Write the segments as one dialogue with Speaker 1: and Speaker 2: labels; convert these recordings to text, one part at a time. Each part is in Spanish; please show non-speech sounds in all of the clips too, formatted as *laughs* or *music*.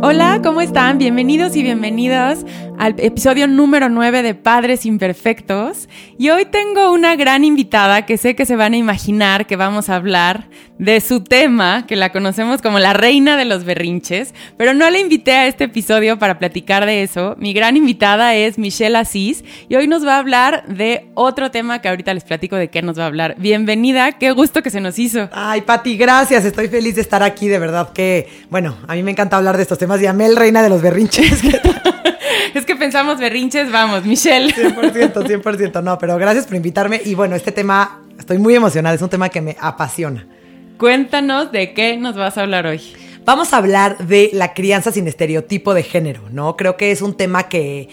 Speaker 1: Hola, ¿cómo están? Bienvenidos y bienvenidas al episodio número 9 de Padres Imperfectos. Y hoy tengo una gran invitada que sé que se van a imaginar que vamos a hablar de su tema, que la conocemos como la reina de los berrinches, pero no la invité a este episodio para platicar de eso. Mi gran invitada es Michelle Asís y hoy nos va a hablar de otro tema que ahorita les platico de qué nos va a hablar. Bienvenida, qué gusto que se nos hizo.
Speaker 2: Ay, Pati, gracias. Estoy feliz de estar aquí, de verdad que, bueno, a mí me encanta hablar de estos temas más llamé el reina de los berrinches. *laughs*
Speaker 1: es que pensamos berrinches, vamos, Michelle.
Speaker 2: 100%, 100%, no, pero gracias por invitarme. Y bueno, este tema, estoy muy emocionada, es un tema que me apasiona.
Speaker 1: Cuéntanos de qué nos vas a hablar hoy.
Speaker 2: Vamos a hablar de la crianza sin estereotipo de género, ¿no? Creo que es un tema que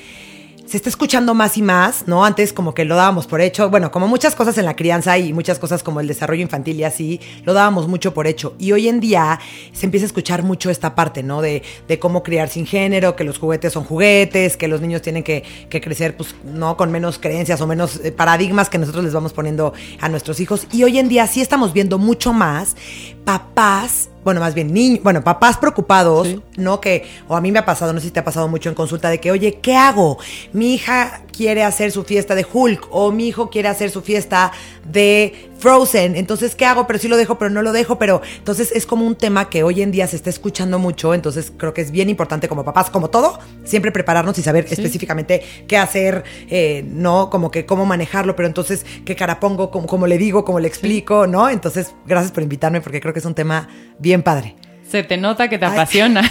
Speaker 2: se está escuchando más y más, ¿no? Antes como que lo dábamos por hecho, bueno, como muchas cosas en la crianza y muchas cosas como el desarrollo infantil y así, lo dábamos mucho por hecho. Y hoy en día se empieza a escuchar mucho esta parte, ¿no? De, de cómo criar sin género, que los juguetes son juguetes, que los niños tienen que, que, crecer, pues, ¿no? Con menos creencias o menos eh, paradigmas que nosotros les vamos poniendo a nuestros hijos. Y hoy en día sí estamos viendo mucho más papás bueno, más bien niños, bueno, papás preocupados, ¿no? Que, o a mí me ha pasado, no sé si te ha pasado mucho en consulta, de que, oye, ¿qué hago? Mi hija quiere hacer su fiesta de Hulk o mi hijo quiere hacer su fiesta de Frozen. Entonces, ¿qué hago? Pero sí lo dejo, pero no lo dejo. Pero entonces es como un tema que hoy en día se está escuchando mucho. Entonces creo que es bien importante como papás, como todo, siempre prepararnos y saber específicamente qué hacer, eh, ¿no? Como que cómo manejarlo. Pero entonces, ¿qué cara pongo? ¿Cómo, le digo? ¿Cómo le explico? ¿No? Entonces, gracias por invitarme porque creo que es un tema bien padre.
Speaker 1: Se te nota que te apasiona.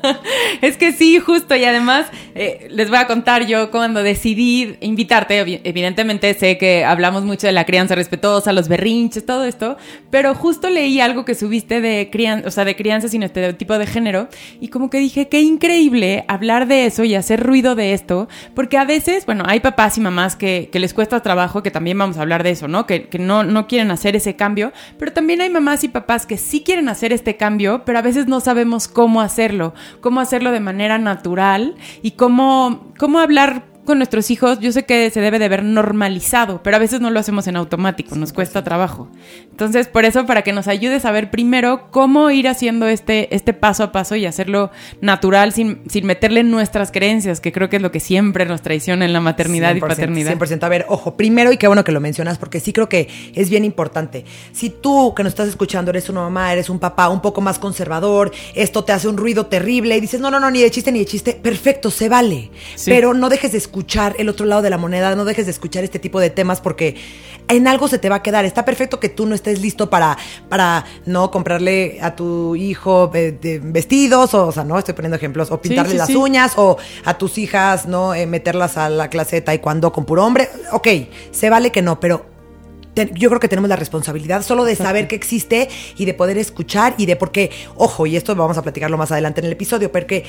Speaker 1: *laughs* es que sí, justo. Y además, eh, les voy a contar yo cuando decidí invitarte, evidentemente sé que hablamos mucho de la crianza respetuosa, los berrinches, todo esto, pero justo leí algo que subiste de crianza, o sea, de crianza sin estereotipo de género, y como que dije, qué increíble hablar de eso y hacer ruido de esto, porque a veces, bueno, hay papás y mamás que, que les cuesta trabajo, que también vamos a hablar de eso, ¿no? Que, que no, no quieren hacer ese cambio, pero también hay mamás y papás que sí quieren hacer este cambio, pero a veces no sabemos cómo hacerlo, cómo hacerlo de manera natural y cómo, cómo hablar con nuestros hijos, yo sé que se debe de ver normalizado, pero a veces no lo hacemos en automático, nos cuesta trabajo. Entonces, por eso, para que nos ayudes a ver primero cómo ir haciendo este, este paso a paso y hacerlo natural sin, sin meterle nuestras creencias, que creo que es lo que siempre nos traiciona en la maternidad y paternidad.
Speaker 2: 100%. A ver, ojo, primero, y qué bueno que lo mencionas, porque sí creo que es bien importante. Si tú que nos estás escuchando eres una mamá, eres un papá un poco más conservador, esto te hace un ruido terrible y dices, no, no, no, ni de chiste, ni de chiste, perfecto, se vale. Pero no dejes de escuchar el otro lado de la moneda, no dejes de escuchar este tipo de temas porque en algo se te va a quedar. Está perfecto que tú no estés listo para, para no comprarle a tu hijo eh, vestidos, o, o, sea, no estoy poniendo ejemplos, o pintarle las uñas, o a tus hijas, no eh, meterlas a la clase de taekwondo con puro hombre. Ok, se vale que no, pero yo creo que tenemos la responsabilidad solo de saber que existe y de poder escuchar y de por qué, ojo, y esto vamos a platicarlo más adelante en el episodio, porque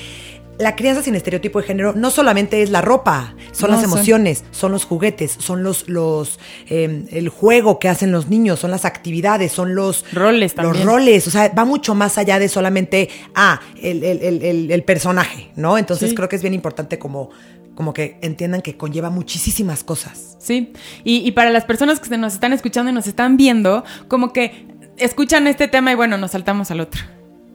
Speaker 2: la crianza sin estereotipo de género no solamente es la ropa, son las emociones, son... los juguetes, son los, los eh, el juego que hacen los niños, son las actividades, son los
Speaker 1: roles también.
Speaker 2: Los roles, o sea, va mucho más allá de solamente, ah, el, el, el, personaje, ¿no? Entonces creo que es bien importante como, como que entiendan que conlleva muchísimas cosas.
Speaker 1: Sí, y, y para las personas que nos están escuchando y nos están viendo, como que escuchan este tema y bueno, nos saltamos al otro.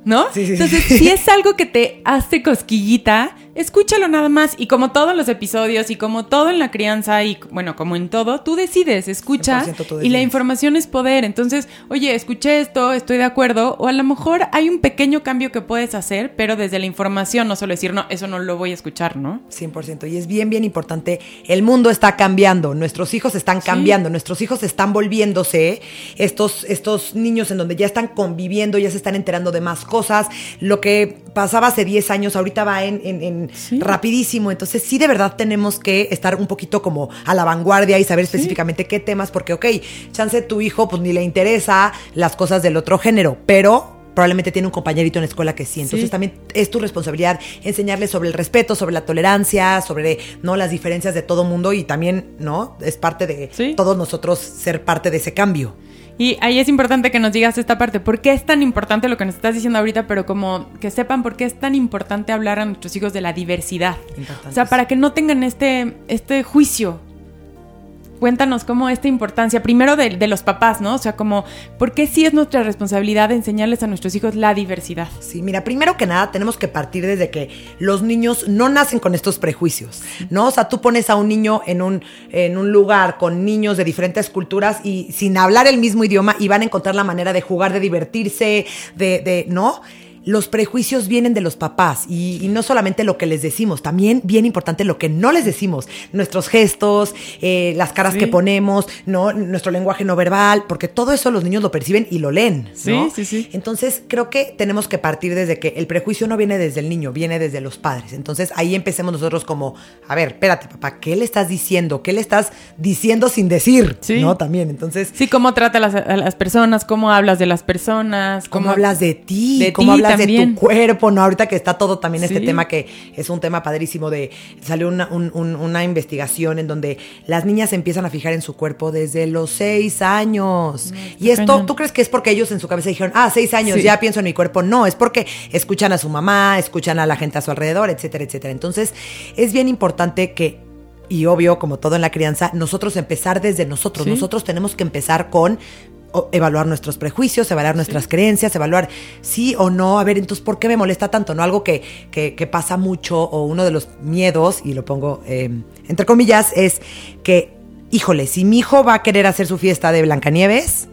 Speaker 1: ¿No?
Speaker 2: Sí, sí,
Speaker 1: Entonces, si es algo que te hace cosquillita, escúchalo nada más. Y como todos los episodios y como todo en la crianza y bueno, como en todo, tú decides, escucha y la información es poder. Entonces, oye, escuché esto, estoy de acuerdo. O a lo mejor hay un pequeño cambio que puedes hacer, pero desde la información, no solo decir, no, eso no lo voy a escuchar, ¿no?
Speaker 2: 100%. Y es bien, bien importante. El mundo está cambiando, nuestros hijos están cambiando, nuestros hijos están volviéndose estos, estos niños en donde ya están conviviendo, ya se están enterando de más cosas. Lo que pasaba hace 10 años, ahorita va en, en, rapidísimo. Entonces sí de verdad tenemos que estar un poquito como a la vanguardia y saber específicamente qué temas, porque ok, chance tu hijo pues ni le interesa las cosas del otro género, pero probablemente tiene un compañerito en la escuela que sí. Entonces
Speaker 1: Sí.
Speaker 2: también es tu responsabilidad enseñarles sobre el respeto, sobre la tolerancia, sobre no las diferencias de todo mundo y también, ¿no? Es parte de
Speaker 1: Sí.
Speaker 2: todos nosotros ser parte de ese cambio.
Speaker 1: Y ahí es importante que nos digas esta parte. ¿Por qué es tan importante lo que nos estás diciendo ahorita? Pero como que sepan por qué es tan importante hablar a nuestros hijos de la diversidad. O sea, para que no tengan este, este juicio. Cuéntanos cómo esta importancia, primero de, los papás, ¿no? O sea, como, ¿por qué sí es nuestra responsabilidad enseñarles a nuestros hijos la diversidad?
Speaker 2: Sí, mira, primero que nada tenemos que partir desde que los niños no nacen con estos prejuicios, ¿no? O sea, tú pones a un niño en un, en un lugar con niños de diferentes culturas y sin hablar el mismo idioma y van a encontrar la manera de jugar, de divertirse, de ¿no? Los prejuicios vienen de los papás y, y no solamente lo que les decimos, también bien importante lo que no les decimos, nuestros gestos, eh, las caras
Speaker 1: Sí.
Speaker 2: que ponemos, ¿no? nuestro lenguaje no verbal, porque todo eso los niños lo perciben y lo leen.
Speaker 1: Sí,
Speaker 2: ¿no?
Speaker 1: sí, sí.
Speaker 2: Entonces, creo que tenemos que partir desde que el prejuicio no viene desde el niño, viene desde los padres. Entonces, ahí empecemos nosotros como, a ver, espérate, papá, ¿qué le estás diciendo? ¿Qué le estás diciendo sin decir?
Speaker 1: Sí.
Speaker 2: ¿No? También, entonces,
Speaker 1: Sí, cómo trata a las, a las personas, cómo hablas de las personas.
Speaker 2: ¿cómo hablas de ti?
Speaker 1: de
Speaker 2: ¿Cómo hablas
Speaker 1: también.
Speaker 2: de tu cuerpo? ¿No? Ahorita que está todo también este tema que es un tema padrísimo de, salió una, un- un- una investigación en donde las niñas se empiezan a fijar en su cuerpo desde los seis años. y esto. ¿tú crees que es porque ellos en su cabeza dijeron, ah, seis años,
Speaker 1: Sí.
Speaker 2: ya pienso en mi cuerpo? No, es porque escuchan a su mamá, escuchan a la gente a su alrededor, etcétera, etcétera. Entonces, es bien importante que, y obvio, como todo en la crianza, nosotros empezar desde nosotros.
Speaker 1: Sí.
Speaker 2: Nosotros tenemos que empezar con evaluar nuestros prejuicios, evaluar nuestras creencias, evaluar sí o no. A ver, entonces, ¿por qué me molesta tanto? ¿No? Algo que, que- que pasa mucho, o uno de los miedos, y lo pongo eh, entre comillas, es que, híjole, si mi hijo va a querer hacer su fiesta de Blancanieves,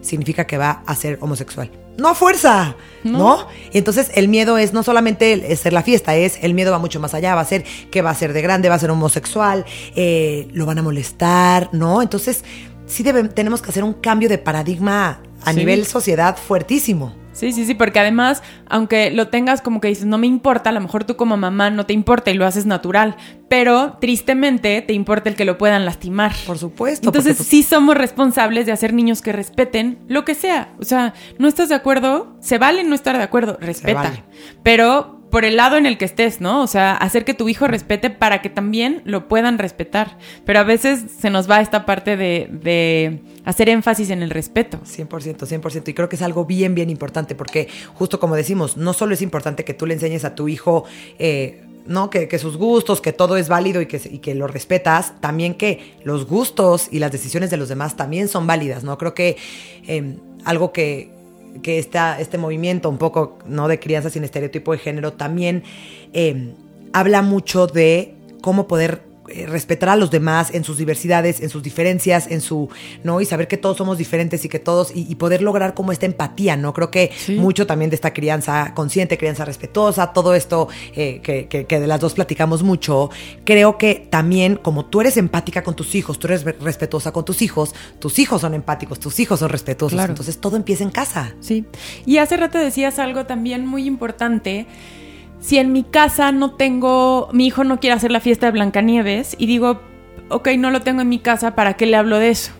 Speaker 2: significa que va a ser homosexual. No a fuerza, ¿no?
Speaker 1: No.
Speaker 2: Y entonces el miedo es no solamente ser la fiesta, es el miedo va mucho más allá, va a ser que va a ser de grande, va a ser homosexual, eh, lo van a molestar, ¿no? Entonces sí debe- tenemos que hacer un cambio de paradigma a
Speaker 1: Sí.
Speaker 2: nivel sociedad fuertísimo.
Speaker 1: Sí, sí, sí, porque además, aunque lo tengas como que dices, no me importa, a lo mejor tú como mamá no te importa y lo haces natural, pero tristemente te importa el que lo puedan lastimar.
Speaker 2: Por supuesto.
Speaker 1: Entonces
Speaker 2: porque,
Speaker 1: sí somos responsables de hacer niños que respeten lo que sea. O sea, no estás de acuerdo, se vale no estar de acuerdo, respeta.
Speaker 2: vale.
Speaker 1: Pero por el lado en el que estés, ¿no? O sea, hacer que tu hijo respete para que también lo puedan respetar. Pero a veces se nos va esta parte de, de hacer énfasis en el respeto.
Speaker 2: 100%, 100%. Y creo que es algo bien, bien importante porque justo como decimos, no solo es importante que tú le enseñes a tu hijo, eh, ¿no? Que, que sus gustos, que todo es válido y que, lo respetas, también que los gustos y las decisiones de los demás también son válidas, ¿no? Creo que eh, algo que, que esta, este movimiento un poco, ¿no? De crianza sin estereotipo de género también eh, habla mucho de cómo poder eh, respetar a los demás en sus diversidades, en sus diferencias, en su, ¿no? Y saber que todos somos diferentes y que todos, y, y poder lograr como esta empatía, ¿no? Creo que
Speaker 1: Sí.
Speaker 2: mucho también de esta crianza consciente, crianza respetuosa, todo esto eh, que, que- que de las dos platicamos mucho, creo que también como tú eres empática con tus hijos, tú eres re- respetuosa con tus hijos, tus hijos son empáticos, tus hijos son respetuosos,
Speaker 1: Claro.
Speaker 2: entonces todo empieza en casa.
Speaker 1: Sí. Y hace rato decías algo también muy importante. Si en mi casa no tengo, mi hijo no quiere hacer la fiesta de Blancanieves y digo, ok, no lo tengo en mi casa, ¿para qué le hablo de eso?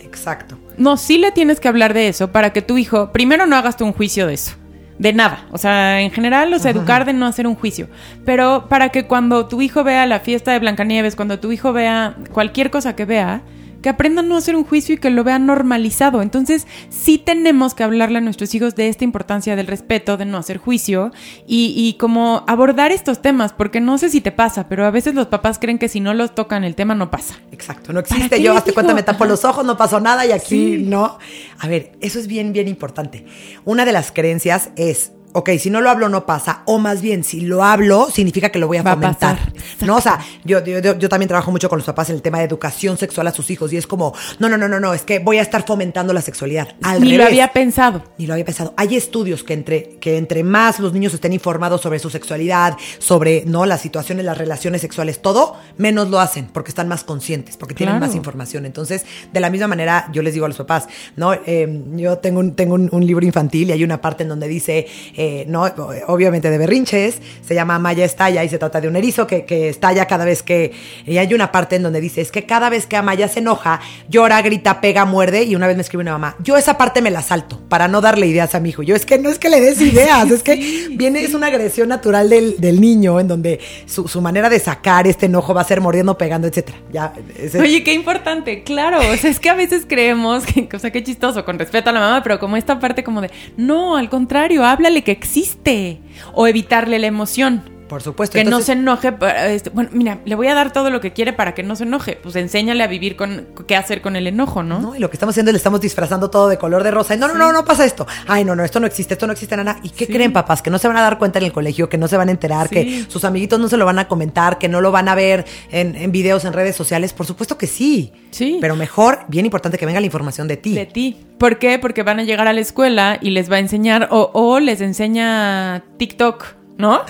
Speaker 2: Exacto.
Speaker 1: No, sí le tienes que hablar de eso para que tu hijo, primero no hagas tú un juicio de eso. De nada. O sea, en general, o sea, educar de no hacer un juicio. Pero para que cuando tu hijo vea la fiesta de Blancanieves, cuando tu hijo vea cualquier cosa que vea, que aprendan no hacer un juicio y que lo vean normalizado. Entonces, sí tenemos que hablarle a nuestros hijos de esta importancia del respeto, de no hacer juicio y, y como abordar estos temas, porque no sé si te pasa, pero a veces los papás creen que si no los tocan el tema no pasa.
Speaker 2: Exacto, no
Speaker 1: ¿Para
Speaker 2: existe. Yo, hazte cuenta, me tapo los ojos, no pasó nada y aquí
Speaker 1: Sí.
Speaker 2: no. A ver, eso es bien, bien importante. Una de las creencias es, ok, si no lo hablo no pasa, o más bien, si lo hablo, significa que lo voy a
Speaker 1: Va
Speaker 2: fomentar. no, o sea, yo, yo, yo- también trabajo mucho con los papás en el tema de educación sexual a sus hijos y es como, no, no, no, no, no, es que voy a estar fomentando la sexualidad. Al
Speaker 1: Ni lo había pensado.
Speaker 2: Ni lo había pensado. Hay estudios que entre, que entre más los niños estén informados sobre su sexualidad, sobre no las situaciones, las relaciones sexuales, todo, menos lo hacen, porque están más conscientes, porque tienen
Speaker 1: Claro.
Speaker 2: más información. Entonces, de la misma manera, yo les digo a los papás, ¿no? Eh, yo tengo un, tengo un, un libro infantil y hay una parte en donde dice eh, no, obviamente de berrinches, se llama Maya Estalla y se trata de un erizo que, que estalla cada vez que, y hay una parte en donde dice, es que cada vez que Amaya se enoja, llora, grita, pega, muerde, y una vez me escribe una mamá, yo esa parte me la salto para no darle ideas a mi hijo. Yo es que no es que le des ideas, es que *laughs* viene, es una agresión natural del, del niño en donde su, su manera de sacar este enojo va a ser mordiendo, pegando, etcétera. Ya, ese-
Speaker 1: Oye, qué importante, claro. O sea, es que a veces creemos que, o sea, qué chistoso, con respeto a la mamá, pero como esta parte como de, no, al contrario, háblale que existe. O evitarle la emoción.
Speaker 2: Por supuesto.
Speaker 1: Que no se enoje. este, bueno, mira, le voy a dar todo lo que quiere para que no se enoje. Pues enséñale a vivir con qué hacer con el enojo, ¿no?
Speaker 2: ¿no? Y lo que estamos haciendo es le estamos disfrazando todo de color de rosa. Y no, no, no, no pasa esto. Ay, no, no, esto no existe, esto no existe nada. ¿Y qué
Speaker 1: Sí.
Speaker 2: creen, papás? Que no se van a dar cuenta en el colegio, que no se van a enterar,
Speaker 1: Sí.
Speaker 2: que sus amiguitos no se lo van a comentar, que no lo van a ver en, en videos, en redes sociales. Por supuesto que sí.
Speaker 1: Sí.
Speaker 2: Pero mejor, bien importante que venga la información de ti.
Speaker 1: De ti. ¿Por qué? Porque van a llegar a la escuela y les va a enseñar, o, o les enseña TikTok, ¿no?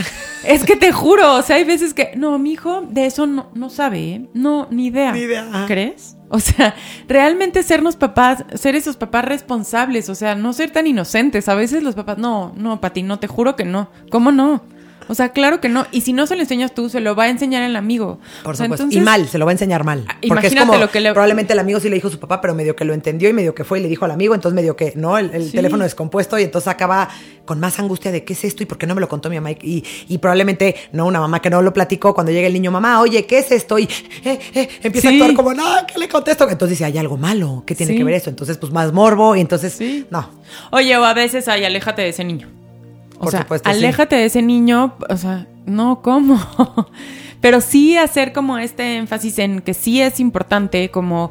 Speaker 1: es que te juro, o sea, hay veces que, no, mi hijo de eso no, no sabe, ¿eh? No, ni idea.
Speaker 2: Ni idea.
Speaker 1: ¿Crees? O sea, realmente sernos papás, ser esos papás responsables, o sea, no ser tan inocentes. A veces los papás, no, no, Pati, no, te juro que no. ¿Cómo no? O sea, claro que no. Y si no se lo enseñas tú, se lo va a enseñar el amigo.
Speaker 2: Por
Speaker 1: O sea,
Speaker 2: supuesto.
Speaker 1: entonces-
Speaker 2: y mal, se lo va a enseñar mal.
Speaker 1: Ah,
Speaker 2: Porque es
Speaker 1: imagínate
Speaker 2: como,
Speaker 1: lo que le-
Speaker 2: probablemente el amigo sí le dijo a su papá, pero medio que lo entendió y medio que fue y le dijo al amigo, entonces medio que, ¿no? El, el
Speaker 1: Sí.
Speaker 2: teléfono descompuesto y entonces acaba con más angustia de qué es esto y por qué no me lo contó mi mamá. Y, y probablemente, no, una mamá que no lo platicó, cuando llega el niño, mamá, oye, ¿qué es esto? Y eh, eh, empieza
Speaker 1: Sí.
Speaker 2: a actuar como, no, ¿qué le contesto? Entonces dice, hay algo malo, ¿qué tiene
Speaker 1: Sí.
Speaker 2: que ver eso? Entonces, pues más morbo y entonces, no.
Speaker 1: Oye, o a veces, ay, aléjate de ese niño. O
Speaker 2: Por
Speaker 1: sea,
Speaker 2: supuesto, sí.
Speaker 1: aléjate de ese niño, o sea, no, ¿cómo? *laughs* Pero sí hacer como este énfasis en que sí es importante como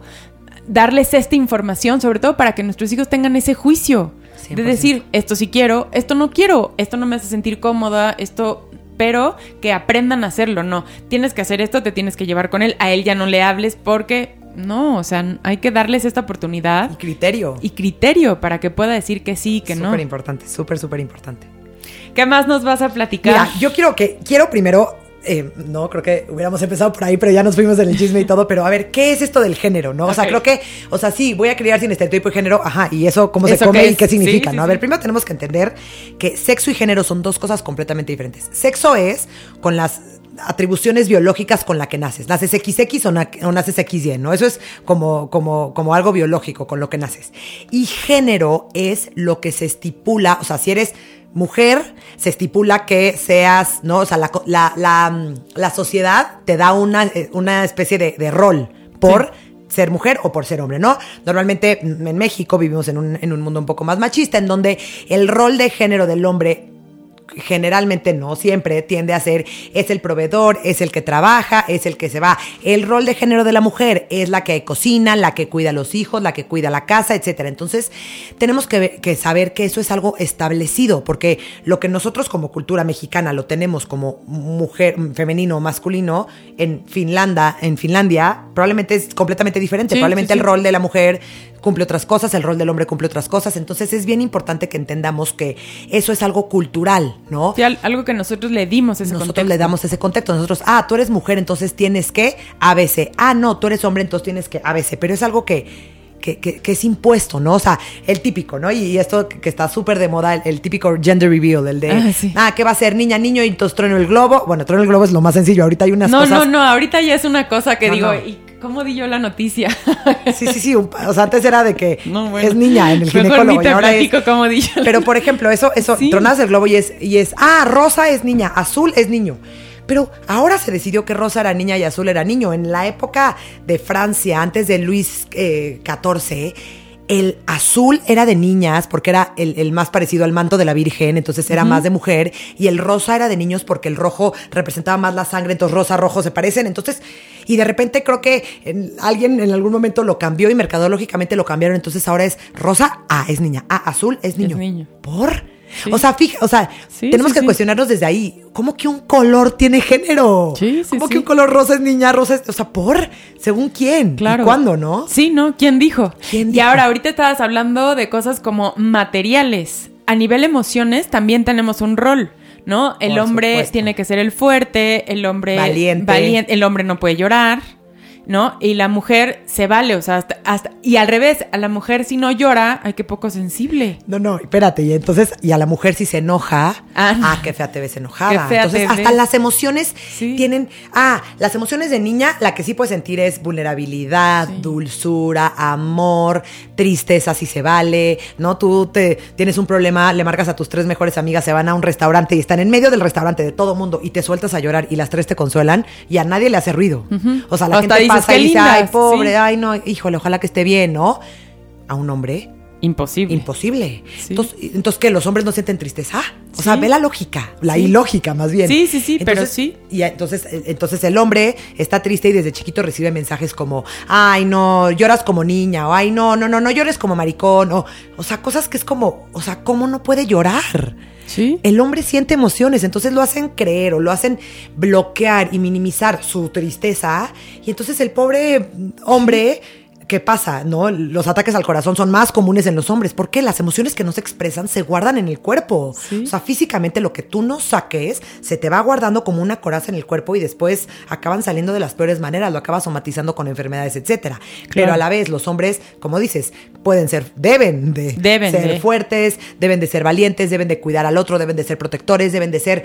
Speaker 1: darles esta información, sobre todo para que nuestros hijos tengan ese juicio de
Speaker 2: 100%.
Speaker 1: decir, esto sí quiero, esto no quiero, esto no me hace sentir cómoda, esto pero que aprendan a hacerlo, no, tienes que hacer esto, te tienes que llevar con él, a él ya no le hables porque no, o sea, hay que darles esta oportunidad
Speaker 2: Y criterio.
Speaker 1: y criterio para que pueda decir que sí y que no.
Speaker 2: Súper importante, súper, súper importante.
Speaker 1: ¿Qué más nos vas a platicar?
Speaker 2: Mira, yo quiero que, quiero primero, eh, no, creo que hubiéramos empezado por ahí, pero ya nos fuimos en el chisme y todo, pero a ver, ¿qué es esto del género, no? O sea, creo que, o sea, sí, voy a criar sin estereotipo y género, ajá, y eso, ¿cómo se
Speaker 1: ¿Eso
Speaker 2: come
Speaker 1: qué
Speaker 2: y qué significa,
Speaker 1: Sí, sí,
Speaker 2: no? A ver,
Speaker 1: sí.
Speaker 2: primero tenemos que entender que sexo y género son dos cosas completamente diferentes. Sexo es con las atribuciones biológicas con la que naces. ¿Naces XX o, na- o naces XY? ¿no? Eso es como, como, como algo biológico con lo que naces. Y género es lo que se estipula, o sea, si eres mujer, se estipula que seas, ¿no? O sea, la, la, la, mm, la sociedad te da una, eh, una especie de, de rol por ser mujer o por ser hombre, ¿no? Normalmente en México vivimos en un, en un mundo un poco más machista, en donde el rol de género del hombre generalmente no siempre tiende a ser es el proveedor, es el que trabaja, es el que se va. El rol de género de la mujer es la que cocina, la que cuida a los hijos, la que cuida la casa, etcétera. Entonces, tenemos que, saber que eso es algo establecido, porque lo que nosotros como cultura mexicana lo tenemos como mujer femenino o masculino en Finlandia, en Finlandia probablemente es completamente diferente.
Speaker 1: Sí,
Speaker 2: probablemente
Speaker 1: sí,
Speaker 2: el rol de la mujer cumple otras cosas, el rol del hombre cumple otras cosas. Entonces es bien importante que entendamos que eso es algo cultural, ¿no?
Speaker 1: Sí, al- algo que nosotros le dimos ese
Speaker 2: Nosotros
Speaker 1: contexto.
Speaker 2: le damos ese contexto. Nosotros, ah, tú eres mujer, entonces tienes que ABC. Ah, no, tú eres hombre, entonces tienes que ABC. Pero es algo que, que, que- que es impuesto, ¿no? O sea, el típico, ¿no? Y, y esto que está súper de moda, el, el típico gender reveal, el de,
Speaker 1: Ah, sí.
Speaker 2: ah, ¿qué va a ser? Niña, niño, y entonces trueno el globo. Bueno, trueno el globo es lo más sencillo. Ahorita hay unas
Speaker 1: No,
Speaker 2: cosas.
Speaker 1: no, no, ahorita ya es una cosa que
Speaker 2: No,
Speaker 1: digo,
Speaker 2: no.
Speaker 1: ¿y cómo di yo la noticia? *laughs*
Speaker 2: Sí, sí, sí. un- o sea, antes era de que
Speaker 1: No, bueno.
Speaker 2: es niña en el
Speaker 1: Mejor
Speaker 2: ginecólogo.
Speaker 1: ni te
Speaker 2: y ahora es,
Speaker 1: cómo di yo.
Speaker 2: Pero, por ejemplo, eso, eso,
Speaker 1: Sí.
Speaker 2: tronas el globo y es, y es, ah, rosa es niña, azul es niño. Pero ahora se decidió que rosa era niña y azul era niño. En la época de Francia, antes de Luis eh, XIV, el azul era de niñas porque era el, el más parecido al manto de la Virgen, entonces era más de mujer, y el rosa era de niños porque el rojo representaba más la sangre, entonces rosa, rojo se parecen, entonces, y de repente creo que en- alguien en algún momento lo cambió y mercadológicamente lo cambiaron, entonces ahora es rosa, ah, es niña, ah, azul es niño.
Speaker 1: niño.
Speaker 2: ¿Por?
Speaker 1: Sí.
Speaker 2: O sea, fija, o sea,
Speaker 1: Sí,
Speaker 2: tenemos
Speaker 1: sí,
Speaker 2: que cuestionarnos desde ahí. ¿Cómo que un color tiene género?
Speaker 1: Sí, sí,
Speaker 2: ¿Cómo que un color rosa es niña, rosa es. O sea, ¿por? ¿Según quién?
Speaker 1: Claro.
Speaker 2: ¿Y cuándo, no?
Speaker 1: Sí, ¿no? ¿Quién dijo?
Speaker 2: ¿Quién
Speaker 1: Y
Speaker 2: dijo?
Speaker 1: ahora, ahorita estabas hablando de cosas como materiales. A nivel emociones también tenemos un rol, ¿no? El
Speaker 2: Por
Speaker 1: hombre
Speaker 2: supuesto.
Speaker 1: tiene que ser el fuerte, el hombre
Speaker 2: Valiente.
Speaker 1: valien- el hombre no puede llorar. ¿No? Y la mujer se vale, o sea, hasta, hasta- y al revés, a la mujer si no llora, ay, qué poco sensible.
Speaker 2: No, no, espérate. Y entonces, y a la mujer si se enoja,
Speaker 1: Ah,
Speaker 2: ah, qué fea te ves enojada.
Speaker 1: Qué fea
Speaker 2: entonces,
Speaker 1: te
Speaker 2: hasta
Speaker 1: ves.
Speaker 2: las emociones
Speaker 1: Sí.
Speaker 2: tienen. Ah, las emociones de niña, la que sí puedes sentir es vulnerabilidad,
Speaker 1: Sí.
Speaker 2: dulzura, amor, tristeza si se vale. ¿No? Tú te tienes un problema, le marcas a tus tres mejores amigas, se van a un restaurante y están en medio del restaurante de todo mundo y te sueltas a llorar y las tres te consuelan y a nadie le hace ruido. O sea, la gente
Speaker 1: dices,
Speaker 2: pasa
Speaker 1: "Qué
Speaker 2: y dice,
Speaker 1: lindas",
Speaker 2: ay, pobre,
Speaker 1: sí.
Speaker 2: ay, no, híjole, ojalá que esté bien, ¿no? A un hombre
Speaker 1: Imposible.
Speaker 2: Imposible.
Speaker 1: Sí.
Speaker 2: Entonces, entonces, ¿qué? ¿Los hombres no sienten tristeza? O sea, ve la lógica, la
Speaker 1: Sí.
Speaker 2: ilógica más bien.
Speaker 1: Sí, sí, sí, pero
Speaker 2: Entonces,
Speaker 1: sí.
Speaker 2: Y entonces, eh, entonces el hombre está triste y desde chiquito recibe mensajes como, ay, no, lloras como niña, o ay, no, no, no, no llores como maricón, o, o sea, cosas que es como, o sea, ¿cómo no puede llorar?
Speaker 1: Sí.
Speaker 2: El hombre siente emociones, entonces lo hacen creer o lo hacen bloquear y minimizar su tristeza. Y entonces el pobre hombre, ¿qué pasa? ¿No? Los ataques al corazón son más comunes en los hombres porque las emociones que no se expresan se guardan en el cuerpo.
Speaker 1: Sí.
Speaker 2: O sea, físicamente lo que tú no saques se te va guardando como una coraza en el cuerpo y después acaban saliendo de las peores maneras, lo acabas somatizando con enfermedades, etcétera. Pero a la vez los hombres, como dices, pueden ser, deben de
Speaker 1: Deben
Speaker 2: ser
Speaker 1: de.
Speaker 2: fuertes, deben de ser valientes, deben de cuidar al otro, deben de ser protectores, deben de ser,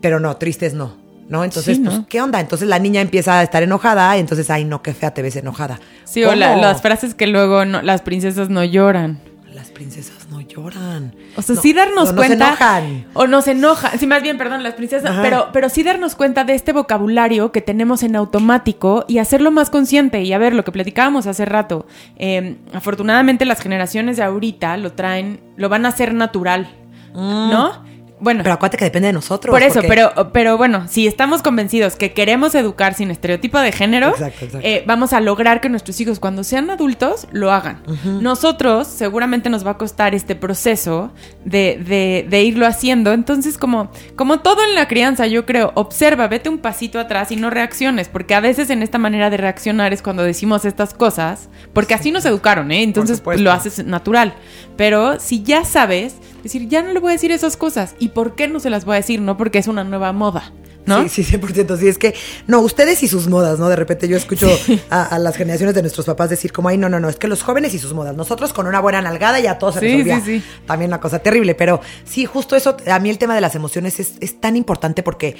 Speaker 2: pero no, tristes no. ¿No? Entonces,
Speaker 1: Sí,
Speaker 2: pues. ¿qué onda? Entonces la niña empieza a estar enojada, y entonces, ay, no, qué fea te ves enojada.
Speaker 1: Sí, o las frases que luego no- las princesas no lloran.
Speaker 2: Las princesas no lloran.
Speaker 1: O sea,
Speaker 2: No,
Speaker 1: sí darnos
Speaker 2: no, no
Speaker 1: cuenta.
Speaker 2: se enojan.
Speaker 1: O nos enojan. Sí, más bien, perdón, las princesas.
Speaker 2: Ajá.
Speaker 1: Pero, pero sí darnos cuenta de este vocabulario que tenemos en automático y hacerlo más consciente. Y a ver, lo que platicábamos hace rato. eh, afortunadamente, las generaciones de ahorita lo traen, lo van a hacer natural. ¿No? Bueno.
Speaker 2: Pero acuérdate que depende de nosotros.
Speaker 1: Por eso,
Speaker 2: porque-
Speaker 1: pero, pero bueno, si estamos convencidos que queremos educar sin estereotipo de género,
Speaker 2: Exacto, exacto.
Speaker 1: eh, vamos a lograr que nuestros hijos cuando sean adultos lo hagan. Nosotros seguramente nos va a costar este proceso de, de- de irlo haciendo. Entonces, como, como todo en la crianza, yo creo, observa, vete un pasito atrás y no reacciones, porque a veces en esta manera de reaccionar es cuando decimos estas cosas, porque así nos educaron, ¿eh? Entonces lo haces natural. Pero si ya sabes, decir, ya no le voy a decir esas cosas. ¿Y por qué no se las voy a decir? No porque es una nueva moda, ¿no?
Speaker 2: Sí, sí, 100%. Sí, es que, no, ustedes y sus modas, ¿no? De repente yo escucho a, a las generaciones de nuestros papás decir como, ay, no, no, no, es que los jóvenes y sus modas. Nosotros con una buena nalgada ya todo se
Speaker 1: Sí,
Speaker 2: resolvía.
Speaker 1: sí, sí.
Speaker 2: También una cosa terrible, pero sí, justo eso, a mí el tema de las emociones es, es tan importante porque,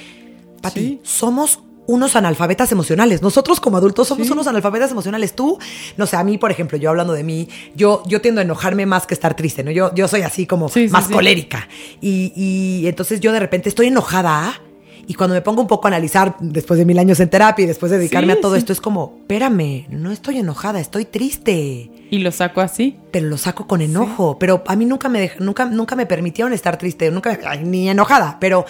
Speaker 2: Pati, somos unos analfabetas emocionales. Nosotros como adultos somos
Speaker 1: Sí.
Speaker 2: unos analfabetas emocionales. Tú, no sé, a mí, por ejemplo, yo hablando de mí, yo, yo tiendo a enojarme más que estar triste, ¿no? Yo, yo soy así como
Speaker 1: Sí,
Speaker 2: más
Speaker 1: sí.
Speaker 2: colérica. Y, y entonces yo de repente estoy enojada y cuando me pongo un poco a analizar después de mil años en terapia y después de dedicarme a todo esto, es como, espérame, no estoy enojada, estoy triste.
Speaker 1: Y lo saco así.
Speaker 2: Pero lo saco con enojo. Pero a mí nunca me, dej- nunca, nunca me permitieron estar triste, nunca ay, ni enojada. Pero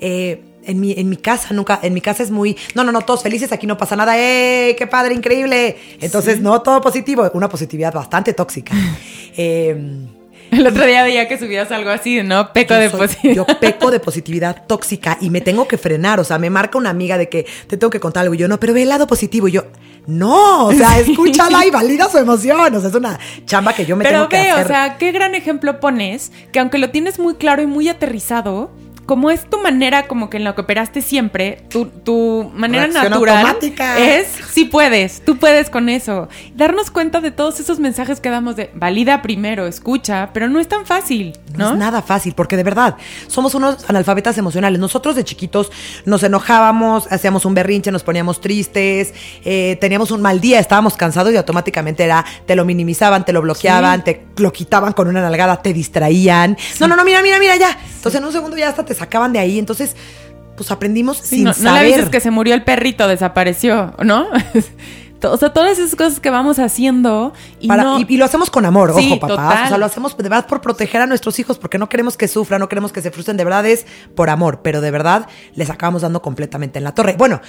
Speaker 2: eh, en, mi, en mi casa, nunca, en mi casa es muy, no, no, no, todos felices, aquí no pasa nada, ¡eh! ¡Qué padre, increíble! Entonces, no, todo positivo, una positividad bastante tóxica. *laughs* Eh,
Speaker 1: El otro día veía que subías algo así, ¿no? Peco
Speaker 2: yo
Speaker 1: de
Speaker 2: soy-
Speaker 1: positividad.
Speaker 2: Yo *laughs* peco de positividad tóxica y me tengo que frenar. O sea, me marca una amiga de que te tengo que contar algo. Y yo, no, pero ve el lado positivo. Y yo, no, o sea, escúchala y *laughs* valida su emoción. O sea, es una chamba que yo me
Speaker 1: Pero
Speaker 2: tengo que
Speaker 1: ve,
Speaker 2: hacer.
Speaker 1: o sea, qué gran ejemplo pones, que aunque lo tienes muy claro y muy aterrizado, como es tu manera, como que en lo que operaste siempre, tu, tu manera
Speaker 2: Reacción
Speaker 1: natural
Speaker 2: automática.
Speaker 1: es, sí puedes, tú puedes con eso. Darnos cuenta de todos esos mensajes que damos de valida primero, escucha, pero no es tan fácil,
Speaker 2: No,
Speaker 1: ¿no?
Speaker 2: es nada fácil, porque de verdad, somos unos analfabetas emocionales. Nosotros de chiquitos nos enojábamos, hacíamos un berrinche, nos poníamos tristes, eh, teníamos un mal día, estábamos cansados y automáticamente era, te lo minimizaban, te lo bloqueaban,
Speaker 1: Sí.
Speaker 2: te lo quitaban con una nalgada, te distraían. No, no, no, mira, mira, mira, ya. Entonces en un segundo ya hasta te sacaban de ahí. Entonces, pues aprendimos
Speaker 1: Sí,
Speaker 2: sin
Speaker 1: no, no le
Speaker 2: saber.
Speaker 1: avises que se murió el perrito, desapareció, ¿no? *laughs* o sea, todas esas cosas que vamos haciendo y
Speaker 2: Para-
Speaker 1: no...
Speaker 2: y, y lo hacemos con amor,
Speaker 1: Sí,
Speaker 2: ojo,
Speaker 1: total.
Speaker 2: O sea, lo hacemos de verdad por proteger a nuestros hijos, porque no queremos que sufran, no queremos que se frustren. De verdad es por amor, pero de verdad les acabamos dando completamente en la torre. Bueno,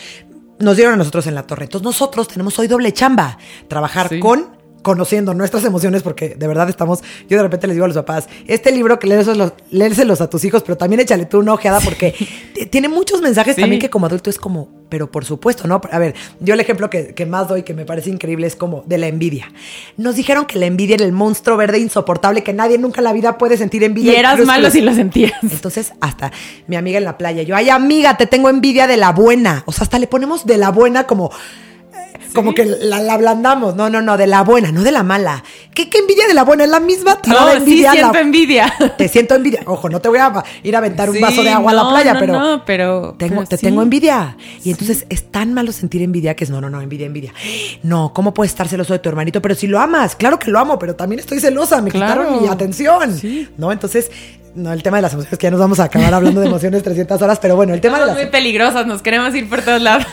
Speaker 2: nos dieron a nosotros en la torre. Entonces nosotros tenemos hoy doble chamba. Trabajar
Speaker 1: Sí.
Speaker 2: con conociendo nuestras emociones porque de verdad estamos yo de repente les digo a los papás este libro que léeselos, léeselos a tus hijos pero también échale tú una ojeada porque tiene muchos mensajes
Speaker 1: Sí.
Speaker 2: también que como adulto es como pero por supuesto no a ver yo el ejemplo que, que más doy que me parece increíble es como de la envidia nos dijeron que la envidia era el monstruo verde insoportable que nadie nunca en la vida puede sentir envidia
Speaker 1: Y eras malo si lo sentías.
Speaker 2: Entonces, hasta mi amiga en la playa, yo, ay, amiga, te tengo envidia de la buena. O sea, hasta le ponemos de la buena como. Como que la, la ablandamos. No, no, no, de la buena, no de la mala. ¿Qué, qué envidia de la buena? Es la misma
Speaker 1: No,
Speaker 2: tarada
Speaker 1: sí
Speaker 2: envidia. la-
Speaker 1: siento envidia.
Speaker 2: Te siento envidia. Ojo, no te voy a ir a aventar un vaso de agua a la playa,
Speaker 1: no,
Speaker 2: pero.
Speaker 1: no, pero-
Speaker 2: tengo,
Speaker 1: pero
Speaker 2: te
Speaker 1: sí.
Speaker 2: tengo envidia. Y entonces es tan malo sentir envidia que es no, no, no, envidia, envidia. No, ¿cómo puedes estar celoso de tu hermanito? Pero si lo amas, claro que lo amo, pero también estoy celosa, me
Speaker 1: Claro.
Speaker 2: quitaron mi atención.
Speaker 1: Sí.
Speaker 2: ¿No? Entonces, no, el tema de las emociones, que ya nos vamos a acabar hablando de emociones 300 horas, pero bueno, el tema de las
Speaker 1: muy peligrosas, nos queremos ir por todos lados.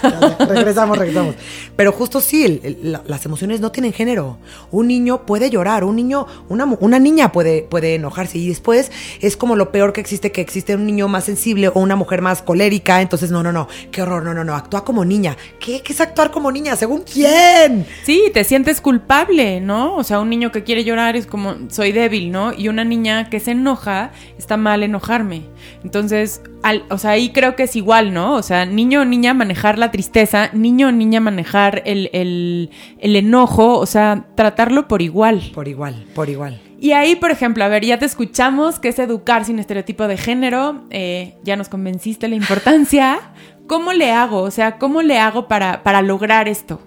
Speaker 2: regresamos, regresamos. Pero justo sí, el- el- la- las emociones no tienen género. Un niño puede llorar, un niño, una, una niña puede, puede enojarse y después es como lo peor que existe, que existe un niño más sensible o una mujer más colérica. Entonces, no, no, no, qué horror, no, no, no, actúa como niña. ¿Qué, qué es actuar como niña? ¿Según quién?
Speaker 1: Sí, te sientes culpable, ¿no? O sea, un niño que quiere llorar es como, soy débil, ¿no? Y una niña que se enoja, está mal enojarme. Entonces, al- o sea, ahí creo que es igual, ¿no? O sea, niño o niña manejar la tristeza, niño o niña manejar el, el, el enojo, o sea, tratarlo por igual.
Speaker 2: Por igual, por igual.
Speaker 1: Y ahí, por ejemplo, a ver, ya te escuchamos, que es educar sin estereotipo de género, eh, ya nos convenciste la importancia. *laughs* ¿Cómo le hago? O sea, ¿cómo le hago para, para lograr esto?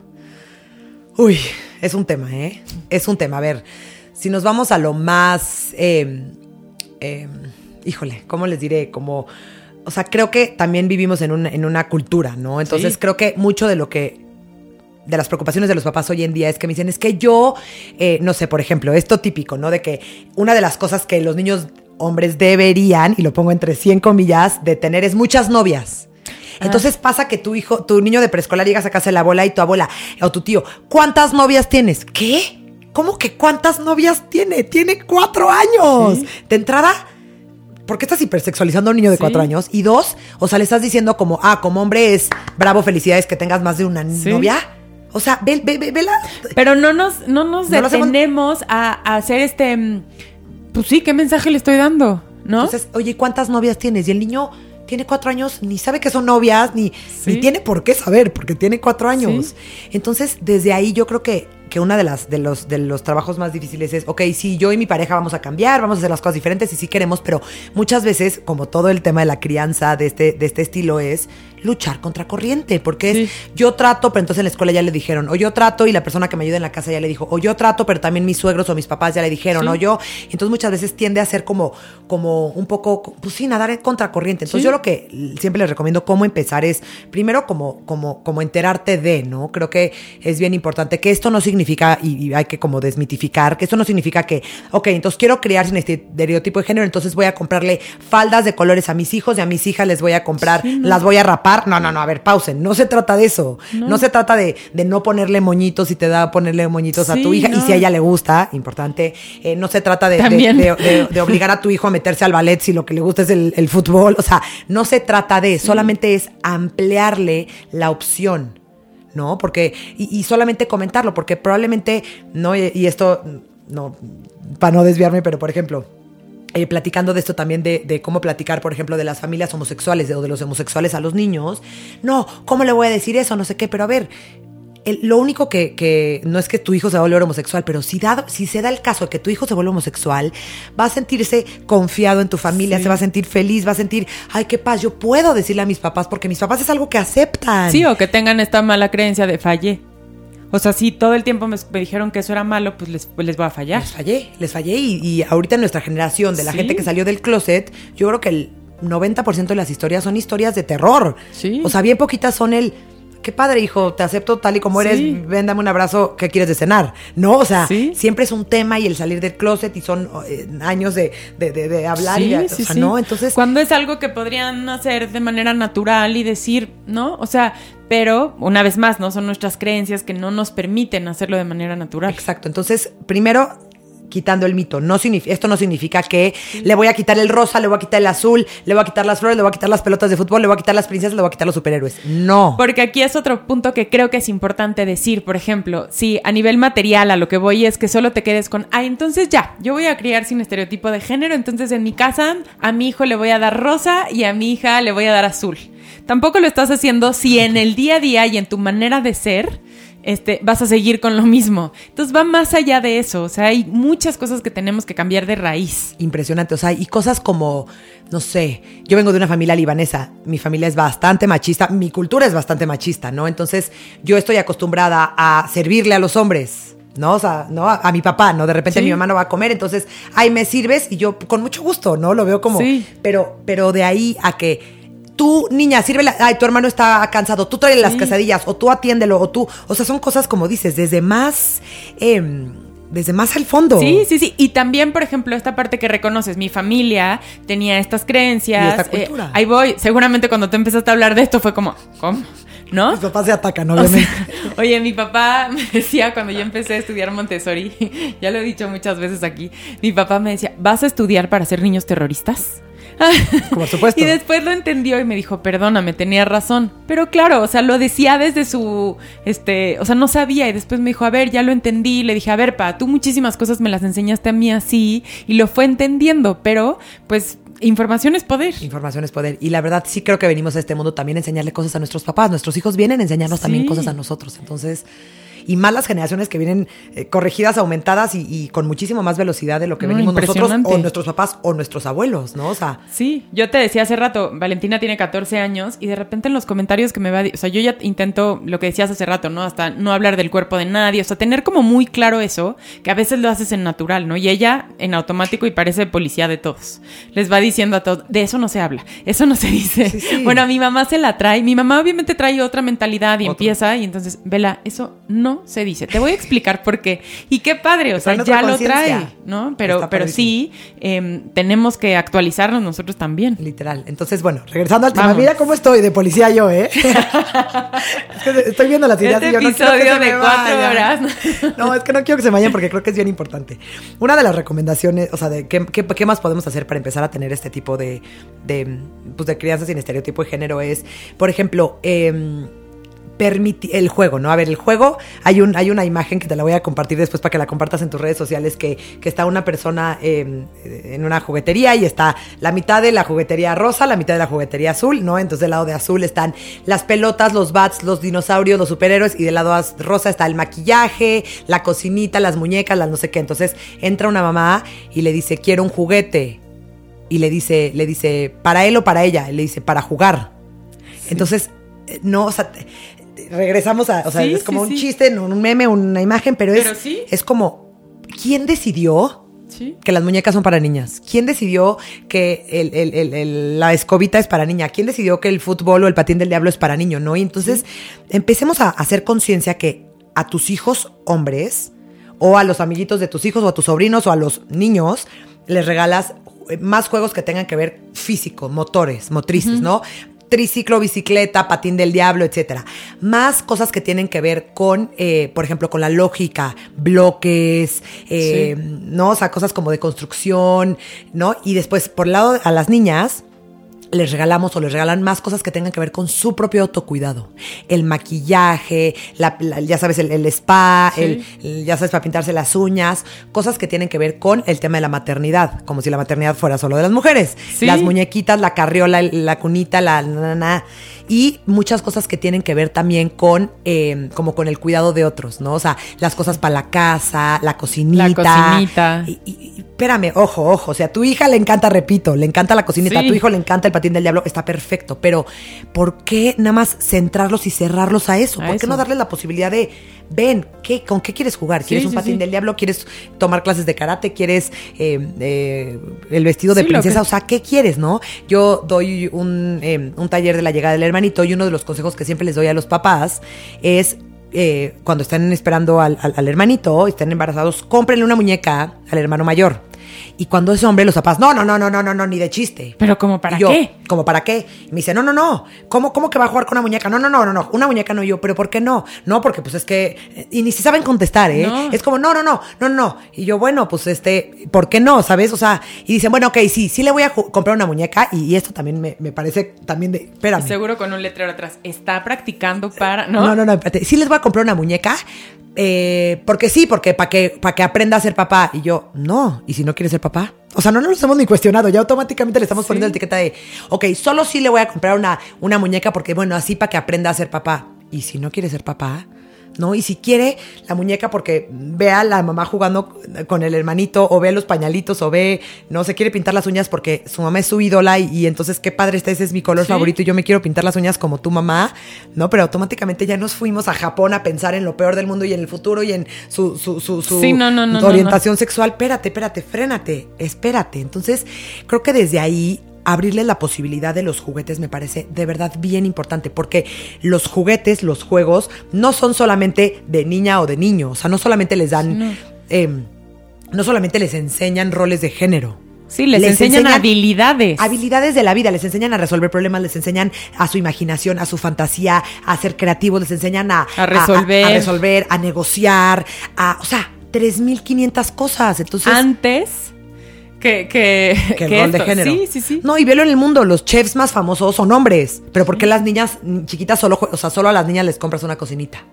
Speaker 2: Uy, es un tema, ¿eh? Es un tema. A ver, si nos vamos a lo más, eh, eh, híjole, ¿cómo les diré? Como, o sea, creo que también vivimos en una, en una cultura, ¿no? Entonces
Speaker 1: Sí.
Speaker 2: creo que mucho de lo que de las preocupaciones de los papás hoy en día es que me dicen, es que yo, eh, no sé, por ejemplo, esto típico, ¿no? De que una de las cosas que los niños hombres deberían, y lo pongo entre 100 comillas, de tener es muchas novias. Entonces pasa que tu hijo, tu niño de preescolar llegas a casa de la abuela y tu abuela o tu tío, ¿cuántas novias tienes? ¿Qué? ¿Cómo que cuántas novias tiene? Tiene cuatro años. De entrada, ¿por qué estás hipersexualizando a un niño de
Speaker 1: Sí.
Speaker 2: cuatro años? Y dos, o sea, le estás diciendo como, ah, como hombre es bravo, felicidades que tengas más de una
Speaker 1: Sí.
Speaker 2: novia. O sea, ve, ve, ve, ve la-
Speaker 1: Pero no nos, no nos
Speaker 2: No
Speaker 1: detenemos a, a hacer este. mm, Pues sí, ¿qué mensaje le estoy dando? ¿No?
Speaker 2: Entonces, oye, ¿cuántas novias tienes? Y el niño tiene cuatro años, ni sabe que son novias, ni,
Speaker 1: Sí.
Speaker 2: ni tiene por qué saber, porque tiene cuatro años. Entonces, desde ahí yo creo que, que una de las de los, de los trabajos más difíciles es, ok, sí, yo y mi pareja vamos a cambiar, vamos a hacer las cosas diferentes y sí queremos, pero muchas veces, como todo el tema de la crianza de este, de este estilo, es luchar contra corriente, porque es yo trato, pero entonces en la escuela ya le dijeron, o yo trato y la persona que me ayuda en la casa ya le dijo, o yo trato, pero también mis suegros o mis papás ya le dijeron,
Speaker 1: Sí.
Speaker 2: o yo. Entonces muchas veces tiende a ser como, como un poco, pues sí, nadar en contracorriente. Entonces
Speaker 1: Sí.
Speaker 2: yo lo que siempre les recomiendo cómo empezar es, primero como, como, como enterarte de, ¿no? Creo que es bien importante que esto no significa, y, y hay que como desmitificar, que esto no significa que, ok, entonces quiero criar sin este estereotipo de género, entonces voy a comprarle faldas de colores a mis hijos y a mis hijas les voy a comprar, las voy a rapar. No, no, no, a ver, pausen. No se trata de eso. No, se trata de, de no ponerle moñitos si te da ponerle moñitos a tu hija y si a ella le gusta, importante. Eh, no se trata de, de- de- de- de obligar a tu hijo a meterse al ballet si lo que le gusta es el, el fútbol. O sea, no se trata de, solamente es ampliarle la opción. ¿No? Porque, y, y solamente comentarlo, porque probablemente, no, y, y esto, no, para no desviarme, pero por ejemplo, eh, platicando de esto también, de, de cómo platicar, por ejemplo, de las familias homosexuales o de los homosexuales a los niños. No, ¿cómo le voy a decir eso? No sé qué, pero a ver, el- lo único que, que no es que tu hijo se va a volver homosexual, pero si, dado, si se da el caso de que tu hijo se vuelve homosexual, va a sentirse confiado en tu familia,
Speaker 1: Sí.
Speaker 2: se va a sentir feliz, va a sentir, ay, qué paz, yo puedo decirle a mis papás, porque mis papás es algo que aceptan.
Speaker 1: Sí, o que tengan esta mala creencia de fallé. O sea, si todo el tiempo me, me dijeron que eso era malo, pues les, pues les voy a fallar.
Speaker 2: Les fallé, les fallé. Y, y ahorita en nuestra generación, de la
Speaker 1: Sí.
Speaker 2: gente que salió del closet, yo creo que el 90% de las historias son historias de terror.
Speaker 1: Sí.
Speaker 2: O sea, bien poquitas son el. Qué padre, hijo, te acepto tal y como
Speaker 1: Sí.
Speaker 2: eres, ven, dame un abrazo, ¿qué quieres de cenar? No, o sea,
Speaker 1: Sí.
Speaker 2: siempre es un tema y el salir del closet y son eh, años de, de, de- de hablar y de, o sea, ¿no? Entonces,
Speaker 1: Cuando es algo que podrían hacer de manera natural y decir, ¿no? O sea, pero una vez más, ¿no? Son nuestras creencias que no nos permiten hacerlo de manera natural.
Speaker 2: Exacto. Entonces, primero, quitando el mito. Esto no significa que le voy a quitar el rosa, le voy a quitar el azul, le voy a quitar las flores, le voy a quitar las pelotas de fútbol, le voy a quitar las princesas, le voy a quitar los superhéroes. No.
Speaker 1: Porque aquí es otro punto que creo que es importante decir. Por ejemplo, si a nivel material a lo que voy es que solo te quedes con, ah, entonces ya, yo voy a criar sin estereotipo de género, entonces en mi casa a mi hijo le voy a dar rosa y a mi hija le voy a dar azul. Tampoco lo estás haciendo si en el día a día y en tu manera de ser este, vas a seguir con lo mismo. Entonces va más allá de eso. O sea, hay muchas cosas que tenemos que cambiar de raíz.
Speaker 2: Impresionante. O sea, y cosas como, no sé, yo vengo de una familia libanesa. Mi familia es bastante machista. Mi cultura es bastante machista, ¿no? Entonces yo estoy acostumbrada a servirle a los hombres. ¿no? O sea, ¿no? A, mi papá, ¿no? De repente
Speaker 1: Sí.
Speaker 2: mi mamá no va a comer, entonces, ay, me sirves y yo con mucho gusto, ¿no? Lo veo como,
Speaker 1: Sí.
Speaker 2: pero, pero de ahí a que tú, niña, sírvela, ay, tu hermano está cansado, tú trae las
Speaker 1: Sí.
Speaker 2: quesadillas, o tú atiéndelo, o tú, o sea, son cosas como dices, desde más, em, desde más al fondo.
Speaker 1: Sí, sí, sí. Y también, por ejemplo, esta parte que reconoces, mi familia tenía estas creencias.
Speaker 2: Y esta
Speaker 1: eh,
Speaker 2: cultura.
Speaker 1: ahí voy. Seguramente cuando tú empezaste a hablar de esto fue como, ¿cómo? ¿No?
Speaker 2: Mis papás se atacan,
Speaker 1: O sea,
Speaker 2: obviamente. *laughs*
Speaker 1: oye, mi papá *laughs* me decía cuando yo empecé a estudiar Montessori, *laughs* ya lo he dicho muchas veces aquí, mi papá me decía, ¿vas a estudiar para ser niños terroristas? *laughs*
Speaker 2: Por supuesto.
Speaker 1: Y después lo entendió y me dijo, perdóname, tenía razón. Pero claro, o sea, lo decía desde su, este, o sea, no sabía y después me dijo, a ver, ya lo entendí. Le dije, a ver, pa, tú muchísimas cosas me las enseñaste a mí así y lo fue entendiendo, pero pues información es poder.
Speaker 2: Información es poder. Y la verdad, sí creo que venimos a este mundo también a enseñarle cosas a nuestros papás. Nuestros hijos vienen a enseñarnos también cosas a nosotros. Entonces, y más las generaciones que vienen eh, corregidas, aumentadas y, y con muchísimo más velocidad de lo que
Speaker 1: No,
Speaker 2: venimos nosotros o nuestros papás o nuestros abuelos, ¿no? O sea,
Speaker 1: Sí, yo te decía hace rato, Valentina tiene 14 años y de repente en los comentarios que me va, o sea, yo ya intento lo que decías hace rato, ¿no? Hasta no hablar del cuerpo de nadie, o sea, tener como muy claro eso, que a veces lo haces en natural, ¿no? Y ella en automático y parece policía de todos. Les va diciendo a todos, de eso no se habla, eso no se dice.
Speaker 2: Sí, sí.
Speaker 1: Bueno, a mi mamá se la trae, mi mamá obviamente trae otra mentalidad y
Speaker 2: Otro.
Speaker 1: empieza y entonces, Vela, eso no se dice. Te voy a explicar por qué. Y qué padre, o sea, ya lo trae. ¿no? Pero, pero sí, em, tenemos que actualizarnos nosotros también.
Speaker 2: literal. Entonces, bueno, regresando al tema,
Speaker 1: Vamos.
Speaker 2: mira cómo estoy de policía yo, ¿eh? *laughs* Es que estoy viendo las ideas
Speaker 1: Este
Speaker 2: y yo no quiero que me
Speaker 1: de cuatro
Speaker 2: vayan.
Speaker 1: horas.
Speaker 2: No, es que no quiero que se vayan porque creo que es bien importante. Una de las recomendaciones, o sea, de qué, qué- qué más podemos hacer para empezar a tener este tipo de, de, pues, de crianza sin estereotipo de género es, por ejemplo, em, permiti- el juego, ¿no? A ver, el juego, hay, un, hay una imagen que te la voy a compartir después para que la compartas en tus redes sociales, que, que está una persona eh, en una juguetería y está la mitad de la juguetería rosa, la mitad de la juguetería azul, ¿no? Entonces del lado de azul están las pelotas, los bats, los dinosaurios, los superhéroes y del lado rosa está el maquillaje, la cocinita, las muñecas, las no sé qué. Entonces entra una mamá y le dice, quiero un juguete. Y le dice, le dice, ¿para él o para ella? Y le dice, para jugar. Entonces, eh, no, o sea, regresamos a, o sea,
Speaker 1: Sí,
Speaker 2: es como
Speaker 1: sí,
Speaker 2: un
Speaker 1: sí.
Speaker 2: chiste, no un meme, una imagen, pero,
Speaker 1: Pero
Speaker 2: es, es como, ¿quién decidió que las muñecas son para niñas? ¿Quién decidió que el- el- el- la escobita es para niña? ¿Quién decidió que el fútbol o el patín del diablo es para niño? ¿No? Y entonces empecemos a hacer conciencia que a tus hijos hombres o a los amiguitos de tus hijos o a tus sobrinos o a los niños les regalas más juegos que tengan que ver físico, motores, motrices, ¿no? Triciclo, bicicleta, patín del diablo, etcétera. Más cosas que tienen que ver con, eh, por ejemplo, con la lógica, bloques, eh,
Speaker 1: Sí.
Speaker 2: ¿no? O sea, cosas como de construcción, ¿no? Y después, por el lado a las niñas, les regalamos o les regalan más cosas que tengan que ver con su propio autocuidado. El maquillaje, la- la- ya sabes, el, el spa,
Speaker 1: Sí.
Speaker 2: el, el- ya sabes, para pintarse las uñas, cosas que tienen que ver con el tema de la maternidad, como si la maternidad fuera solo de las mujeres.
Speaker 1: Sí.
Speaker 2: Las muñequitas, la carriola, la cunita, la na, na, na. Y muchas cosas que tienen que ver también con, eh, como con el cuidado de otros, ¿no? O sea, las cosas para la casa, la cocinita.
Speaker 1: La cocinita.
Speaker 2: Y, y- espérame, ojo, ojo, o sea, a tu hija le encanta, repito, le encanta la cocinita,
Speaker 1: Sí.
Speaker 2: a tu hijo le encanta el patín del diablo, está perfecto, pero ¿por qué nada más centrarlos y cerrarlos a eso?
Speaker 1: A
Speaker 2: ¿Por qué no darles la posibilidad de, ven, ¿qué, ¿con qué quieres jugar? ¿Quieres
Speaker 1: Sí,
Speaker 2: un
Speaker 1: sí,
Speaker 2: patín del diablo? ¿Quieres tomar clases de karate? ¿Quieres eh, eh, el vestido de princesa?
Speaker 1: que-
Speaker 2: O sea, ¿qué quieres, no? Yo doy un, eh, un taller de la llegada del hermanito y uno de los consejos que siempre les doy a los papás es eh, cuando están esperando al, al- al hermanito, estén embarazados, cómprenle una muñeca al hermano mayor. Y cuando es hombre, los papás, no, no, no, no, no, no, no, ni de chiste.
Speaker 1: Pero como para
Speaker 2: yo,
Speaker 1: qué?
Speaker 2: ¿Como para qué? Y me dice, no, no, no. ¿Cómo, ¿Cómo que va a jugar con una muñeca? No, no, no, no, no. Una muñeca no Y yo, pero ¿por qué no? No, porque pues es que. Y ni si saben contestar, ¿eh?
Speaker 1: No.
Speaker 2: Es como, no, no, no, no, no. Y yo, bueno, pues este, ¿por qué no? ¿Sabes? O sea, y dicen, bueno, ok, sí, sí le voy a comprar una muñeca. Y, y esto también me, me parece también de. Espérame.
Speaker 1: Seguro con un letrero atrás. Está practicando para. No,
Speaker 2: No, no, no, espérate. Sí les voy a comprar una muñeca. eh, porque sí, porque para que, para que aprenda a ser papá. Y yo, no. ¿Y si no quiere ser papá? O sea, no nos hemos ni cuestionado. Ya automáticamente le estamos
Speaker 1: Sí.
Speaker 2: poniendo la etiqueta de, ok, solo sí le voy a comprar una, una muñeca porque, bueno, así para que aprenda a ser papá. ¿Y si no quiere ser papá? ¿No? Y si quiere la muñeca porque ve a la mamá jugando con el hermanito o ve los pañalitos o ve, no se quiere pintar las uñas porque su mamá es su ídola y, y entonces qué padre está, ese es mi color
Speaker 1: Sí.
Speaker 2: favorito y yo me quiero pintar las uñas como tu mamá, ¿no? Pero automáticamente ya nos fuimos a Japón a pensar en lo peor del mundo y en el futuro y en su, su, su, su-
Speaker 1: Sí, no, no, no,
Speaker 2: su
Speaker 1: no,
Speaker 2: orientación sexual. Espérate, espérate, frénate, espérate. Entonces, creo que desde ahí abrirle la posibilidad de los juguetes me parece de verdad bien importante, porque los juguetes, los juegos, no son solamente de niña o de niño, o sea, no solamente les dan,
Speaker 1: No.
Speaker 2: em, no solamente les enseñan roles de género.
Speaker 1: Sí, les, enseñan, habilidades.
Speaker 2: Habilidades de la vida, les enseñan a resolver problemas, les enseñan a su imaginación, a su fantasía, a ser creativos, les enseñan a,
Speaker 1: A resolver.
Speaker 2: a, a resolver, a negociar, a, o sea, 3.500 cosas. Entonces,
Speaker 1: Antes que, que, *laughs*
Speaker 2: que el
Speaker 1: que
Speaker 2: rol de género.
Speaker 1: Sí, sí, sí.
Speaker 2: No, y velo en el mundo, los chefs más famosos son hombres. Pero ¿por qué las niñas chiquitas solo, o sea, solo a las niñas les compras una cocinita?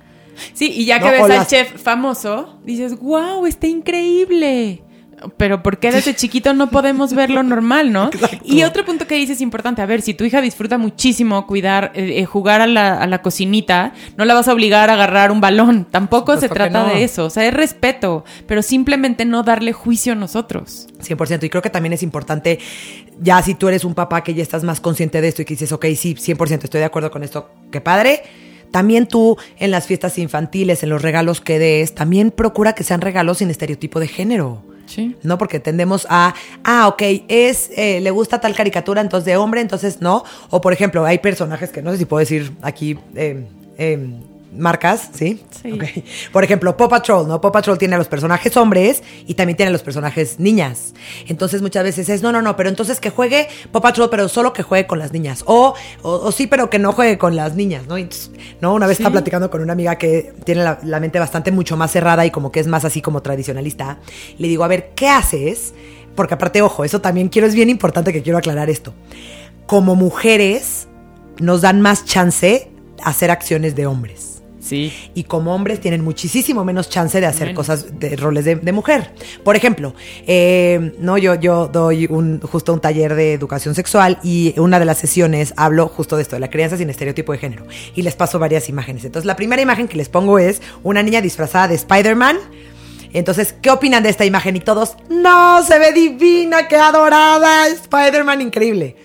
Speaker 1: Sí, y ya que
Speaker 2: No,
Speaker 1: ves al
Speaker 2: las-
Speaker 1: chef famoso, dices, wow, está increíble. Pero ¿por qué desde chiquito no podemos ver lo normal, no? *laughs*
Speaker 2: Exacto.
Speaker 1: Y otro punto que dices importante, a ver, si tu hija disfruta muchísimo cuidar, eh, eh, jugar a la, a la cocinita, no la vas a obligar a agarrar un balón. Tampoco se trata
Speaker 2: no.
Speaker 1: de eso. O sea, es respeto, pero simplemente no darle juicio a nosotros.
Speaker 2: 100%. Y creo que también es importante, ya si tú eres un papá que ya estás más consciente de esto y que dices, ok, sí, 100%, estoy de acuerdo con esto, qué padre. También tú en las fiestas infantiles, en los regalos que des, también procura que sean regalos sin estereotipo de género. No, porque tendemos a, ah, ok, es, eh, le gusta tal caricatura, entonces de hombre, entonces no. O por ejemplo, hay personajes que no sé si puedo decir aquí eh, eh, marcas, ¿sí?
Speaker 1: Sí.
Speaker 2: Por ejemplo, Paw Patrol, ¿no? Paw Patrol tiene a los personajes hombres y también tiene a los personajes niñas. Entonces muchas veces es, no, no, no, pero entonces que juegue Paw Patrol, pero solo que juegue con las niñas. O, o, o sí, pero que no juegue con las niñas, ¿no? Entonces, ¿no? Una vez
Speaker 1: Sí.
Speaker 2: estaba platicando con una amiga que tiene la, la mente bastante mucho más cerrada y como que es más así como tradicionalista. Le digo, a ver, ¿qué haces? Porque aparte, ojo, eso también quiero, es bien importante que quiero aclarar esto. Como mujeres nos dan más chance a hacer acciones de hombres.
Speaker 1: Sí.
Speaker 2: Y como hombres tienen muchísimo menos chance de hacer
Speaker 1: Menos.
Speaker 2: cosas de roles de, de mujer. Por ejemplo, eh, no, yo, yo doy un, justo un taller de educación sexual y una de las sesiones hablo justo de esto, de la crianza sin estereotipo de género. Y les paso varias imágenes. Entonces, la primera imagen que les pongo es una niña disfrazada de Spider-Man. Entonces, ¿qué opinan de esta imagen? Y todos, no, se ve divina, qué adorada, Spider-Man, increíble.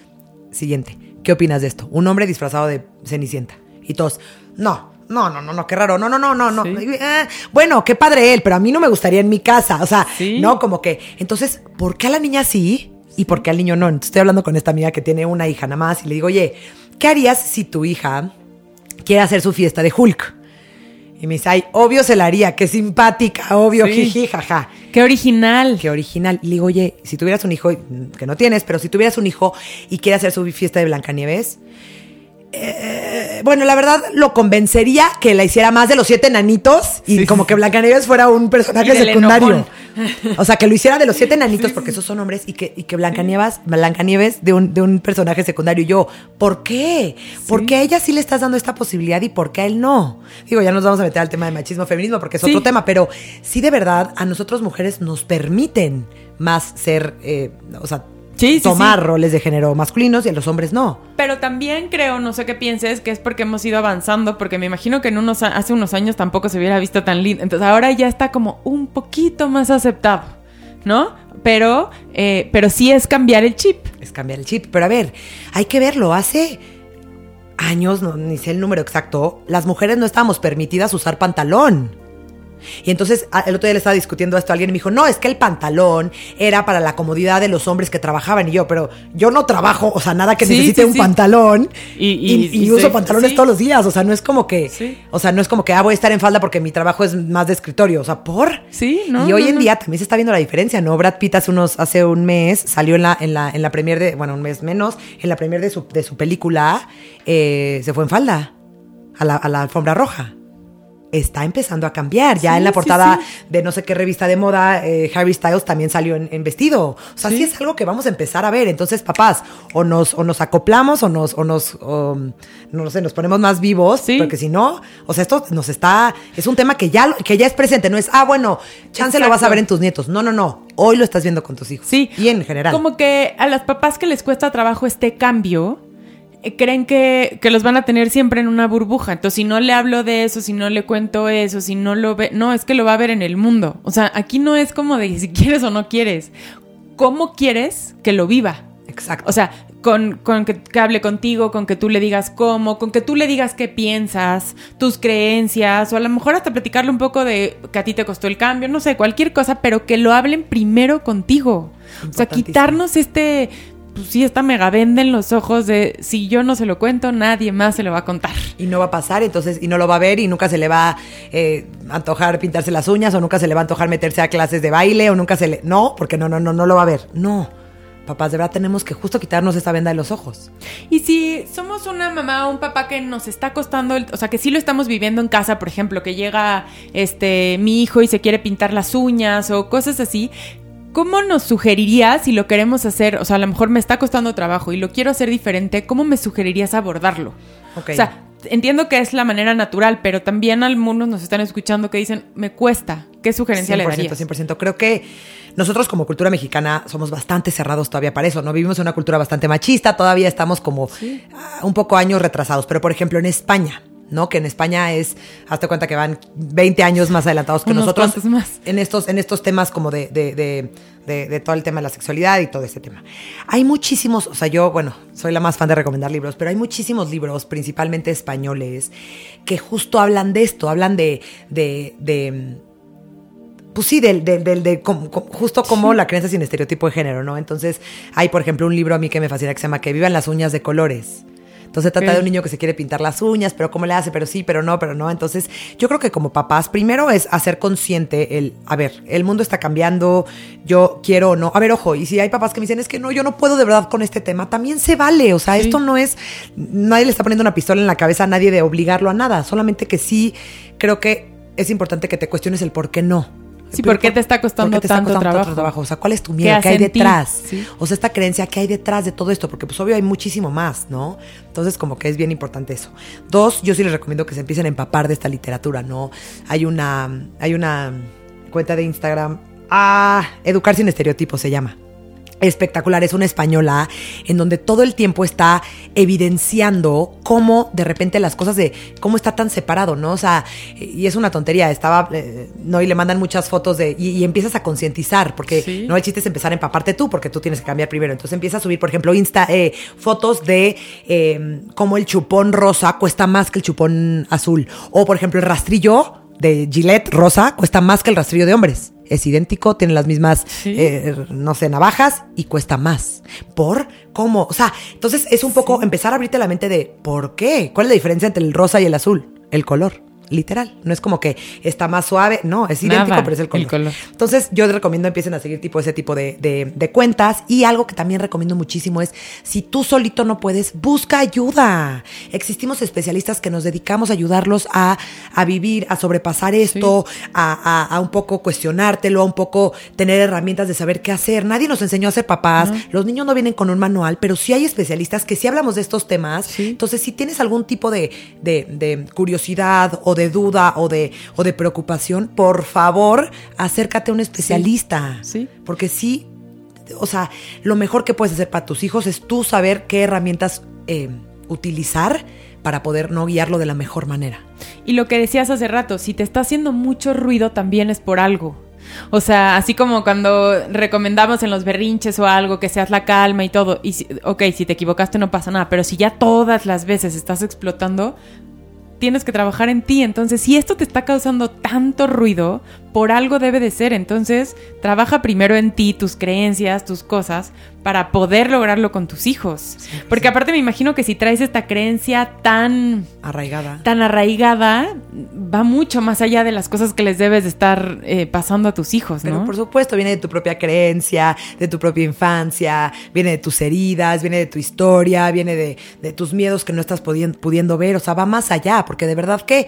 Speaker 2: Siguiente, ¿qué opinas de esto? Un hombre disfrazado de Cenicienta. Y todos, no, no, no, no, no, qué raro, no, no, no, no, no.
Speaker 1: Sí.
Speaker 2: Eh, bueno, qué padre él, pero a mí no me gustaría en mi casa. O sea,
Speaker 1: Sí.
Speaker 2: no, como que. Entonces, ¿por qué a la niña sí y por qué al niño no? Entonces, estoy hablando con esta amiga que tiene una hija nada más y le digo, oye, ¿qué harías si tu hija quiere hacer su fiesta de Hulk? Y me dice, ay, obvio se la haría, qué simpática, obvio,
Speaker 1: Sí.
Speaker 2: jiji, jaja.
Speaker 1: Qué original.
Speaker 2: Qué original. Y le digo, oye, si tuvieras un hijo, que no tienes, pero si tuvieras un hijo y quiere hacer su fiesta de Blancanieves, eh, bueno, la verdad lo convencería que la hiciera más de los siete nanitos y
Speaker 1: Sí,
Speaker 2: como que Blancanieves fuera un personaje secundario.
Speaker 1: enojón.
Speaker 2: O sea, que lo hiciera de los siete nanitos porque esos son hombres y que, y que Blancanieves, Blancanieves de un, de un personaje secundario. Y yo, ¿por qué? ¿Por qué a ella sí le estás dando esta posibilidad y por qué a él no? Digo, ya nos vamos a meter al tema de machismo, feminismo, porque es
Speaker 1: Sí.
Speaker 2: otro tema, pero sí de verdad a nosotros mujeres nos permiten más ser, eh, o sea,
Speaker 1: Sí,
Speaker 2: tomar
Speaker 1: sí.
Speaker 2: roles de género masculinos y a los hombres no.
Speaker 1: Pero también creo, no sé qué pienses, que es porque hemos ido avanzando, porque me imagino que en unos, hace unos años tampoco se hubiera visto tan lindo. Entonces ahora ya está como un poquito más aceptado, ¿no? Pero, eh, pero sí es cambiar el chip.
Speaker 2: Es cambiar el chip. Pero a ver, hay que verlo. Hace años, no, ni sé el número exacto, las mujeres no estábamos permitidas usar pantalón. Y entonces el otro día le estaba discutiendo esto a alguien y me dijo, no, es que el pantalón era para la comodidad de los hombres que trabajaban. Y yo, pero yo no trabajo, o sea, nada que
Speaker 1: Sí,
Speaker 2: necesite
Speaker 1: sí,
Speaker 2: un
Speaker 1: sí.
Speaker 2: pantalón.
Speaker 1: Y-
Speaker 2: Y,
Speaker 1: y-
Speaker 2: y
Speaker 1: y
Speaker 2: uso pantalones todos los días. O sea, no es como que, o sea, no es como que, ah, voy a estar en falda porque mi trabajo es más de escritorio. O sea, ¿por?
Speaker 1: Sí, ¿no?
Speaker 2: Y hoy
Speaker 1: no,
Speaker 2: en
Speaker 1: no.
Speaker 2: día también se está viendo la diferencia, ¿no? Brad Pitt hace unos, hace un mes salió en la, en la, en la premier de, bueno, un mes menos, en la premier de su, de su película, eh, se fue en falda a la, a la alfombra roja. Está empezando a cambiar. Ya
Speaker 1: Sí,
Speaker 2: en la portada
Speaker 1: sí.
Speaker 2: de no sé qué revista de moda, eh, Harry Styles también salió en, en vestido. O sea, sí. Es algo que vamos a empezar a ver. Entonces, papás, o nos, o nos acoplamos o nos, o nos, o, no sé, nos ponemos más vivos, porque si no, o sea, esto nos está, es un tema que ya, que ya es presente, no es, ah, bueno, chance lo vas a ver en tus nietos. No, no, no. Hoy lo estás viendo con tus hijos.
Speaker 1: Sí.
Speaker 2: Y en general.
Speaker 1: Como que a las papás que les cuesta trabajo este cambio, creen que, que los van a tener siempre en una burbuja. Entonces, si no le hablo de eso, si no le cuento eso, si no lo ve, no, es que lo va a ver en el mundo. O sea, aquí no es como de si quieres o no quieres. ¿Cómo quieres que lo viva?
Speaker 2: Exacto.
Speaker 1: O sea, con, con que, que hable contigo, con que tú le digas cómo, con que tú le digas qué piensas, tus creencias, o a lo mejor hasta platicarle un poco de que a ti te costó el cambio, no sé, cualquier cosa, pero que lo hablen primero contigo. O sea, quitarnos este, pues sí, esta mega venda en los ojos de si yo no se lo cuento, nadie más se lo va a contar.
Speaker 2: y no va a pasar, entonces, y no lo va a ver y nunca se le va a eh, antojar pintarse las uñas o nunca se le va a antojar meterse a clases de baile o nunca se le... No, porque no, no, no, no lo va a ver. No, papás, de verdad tenemos que justo quitarnos esa venda de los ojos.
Speaker 1: Y si somos una mamá o un papá que nos está costando, el- o sea, que sí lo estamos viviendo en casa, por ejemplo, que llega este mi hijo y se quiere pintar las uñas o cosas así, ¿cómo nos sugerirías si lo queremos hacer? O sea, a lo mejor me está costando trabajo y lo quiero hacer diferente, ¿cómo me sugerirías abordarlo?
Speaker 2: Ok.
Speaker 1: O sea, entiendo que es la manera natural, pero también algunos nos están escuchando que dicen, me cuesta. ¿Qué sugerencia le
Speaker 2: 100%,
Speaker 1: darías?
Speaker 2: 100%. Creo que nosotros como cultura mexicana somos bastante cerrados todavía para eso, ¿no? Vivimos en una cultura bastante machista, todavía estamos como un poco años retrasados, pero por ejemplo en España, ¿no? Que en España es, hazte cuenta que van 20 años más adelantados que
Speaker 1: Unos
Speaker 2: nosotros
Speaker 1: más.
Speaker 2: en estos, en estos temas como de, de, de, de- de todo el tema de la sexualidad y todo este tema. Hay muchísimos, o sea, yo, bueno, soy la más fan de recomendar libros, pero hay muchísimos libros, principalmente españoles, que justo hablan de esto, hablan de, de, de pues sí, del, del, del- de com- com- justo como la creencia sin estereotipo de género, ¿no? Entonces, hay, por ejemplo, un libro a mí que me fascina que se llama Que vivan las uñas de colores. Entonces trata de un niño que se quiere pintar las uñas, pero cómo le hace, pero sí, pero no, pero no. Entonces, yo creo que como papás, primero es hacer consciente el, a ver, el mundo está cambiando, yo quiero o no. A ver, ojo, y si hay papás que me dicen, es que no, yo no puedo de verdad con este tema, también se vale. O sea,
Speaker 1: Sí.
Speaker 2: esto no es, nadie le está poniendo una pistola en la cabeza a nadie de obligarlo a nada, solamente que sí creo que es importante que te cuestiones el por qué no.
Speaker 1: Sí, ¿por qué te está costando
Speaker 2: ¿Por qué te está
Speaker 1: tanto
Speaker 2: costando
Speaker 1: trabajo?
Speaker 2: O sea, ¿cuál es tu
Speaker 1: ¿Qué
Speaker 2: miedo? ¿Qué, hay detrás?
Speaker 1: Sí.
Speaker 2: O sea, esta creencia, ¿qué hay detrás de todo esto? Porque pues obvio hay muchísimo más, ¿no? Entonces como que es bien importante eso. Dos, yo sí les recomiendo que se empiecen a empapar de esta literatura, ¿no? Hay una, hay una cuenta de Instagram, ah, Educar sin estereotipos se llama espectacular, es una española en donde todo el tiempo está evidenciando cómo de repente las cosas de cómo está tan separado, ¿no? O sea, y es una tontería, estaba, eh, no, y le mandan muchas fotos de, y, y empiezas a concientizar, porque
Speaker 1: Sí.
Speaker 2: no el chiste es empezar a empaparte tú, porque tú tienes que cambiar primero. Entonces empieza a subir, por ejemplo, Insta, eh, fotos de eh, cómo el chupón rosa cuesta más que el chupón azul. O, por ejemplo, el rastrillo de Gillette rosa cuesta más que el rastrillo de hombres. Es idéntico, tiene las mismas,
Speaker 1: Sí.
Speaker 2: eh, no sé, navajas y cuesta más. ¿Por cómo? O sea, entonces es un poco empezar a abrirte la mente de ¿por qué? ¿Cuál es la diferencia entre el rosa y el azul? El color. Literal. No es como que está más suave. No, es idéntico,
Speaker 1: Nada,
Speaker 2: pero es el color.
Speaker 1: el color.
Speaker 2: Entonces, yo les recomiendo empiecen a seguir tipo ese tipo de, de- de cuentas. Y algo que también recomiendo muchísimo es, si tú solito no puedes, busca ayuda. Existimos especialistas que nos dedicamos a ayudarlos a, a vivir, a sobrepasar esto, a, a- a un poco cuestionártelo, a un poco tener herramientas de saber qué hacer. Nadie nos enseñó a ser papás. Los niños no vienen con un manual, pero sí hay especialistas que sí hablamos de estos temas.
Speaker 1: Sí.
Speaker 2: Entonces, si tienes algún tipo de, de- de curiosidad o de duda o de, o de preocupación, por favor, acércate a un especialista.
Speaker 1: Sí.
Speaker 2: Porque sí, o sea, lo mejor que puedes hacer para tus hijos es tú saber qué herramientas eh, utilizar para poder no guiarlo de la mejor manera.
Speaker 1: Y lo que decías hace rato, si te está haciendo mucho ruido también es por algo. O sea, así como cuando recomendamos en los berrinches o algo que seas la calma y todo. Y si- ok, si te equivocaste no pasa nada, pero si ya todas las veces estás explotando, tienes que trabajar en ti. Entonces, si esto te está causando tanto ruido, por algo debe de ser. Entonces, trabaja primero en ti, tus creencias, tus cosas, para poder lograrlo con tus hijos. Porque aparte me imagino que si traes esta creencia tan
Speaker 2: Arraigada.
Speaker 1: tan arraigada va mucho más allá de las cosas que les debes de estar eh, pasando a tus hijos,
Speaker 2: Pero
Speaker 1: ¿no?
Speaker 2: por supuesto, viene de tu propia creencia, de tu propia infancia, viene de tus heridas, viene de tu historia, viene de, de tus miedos que no estás pudien- pudiendo ver, o sea, va más allá, porque de verdad que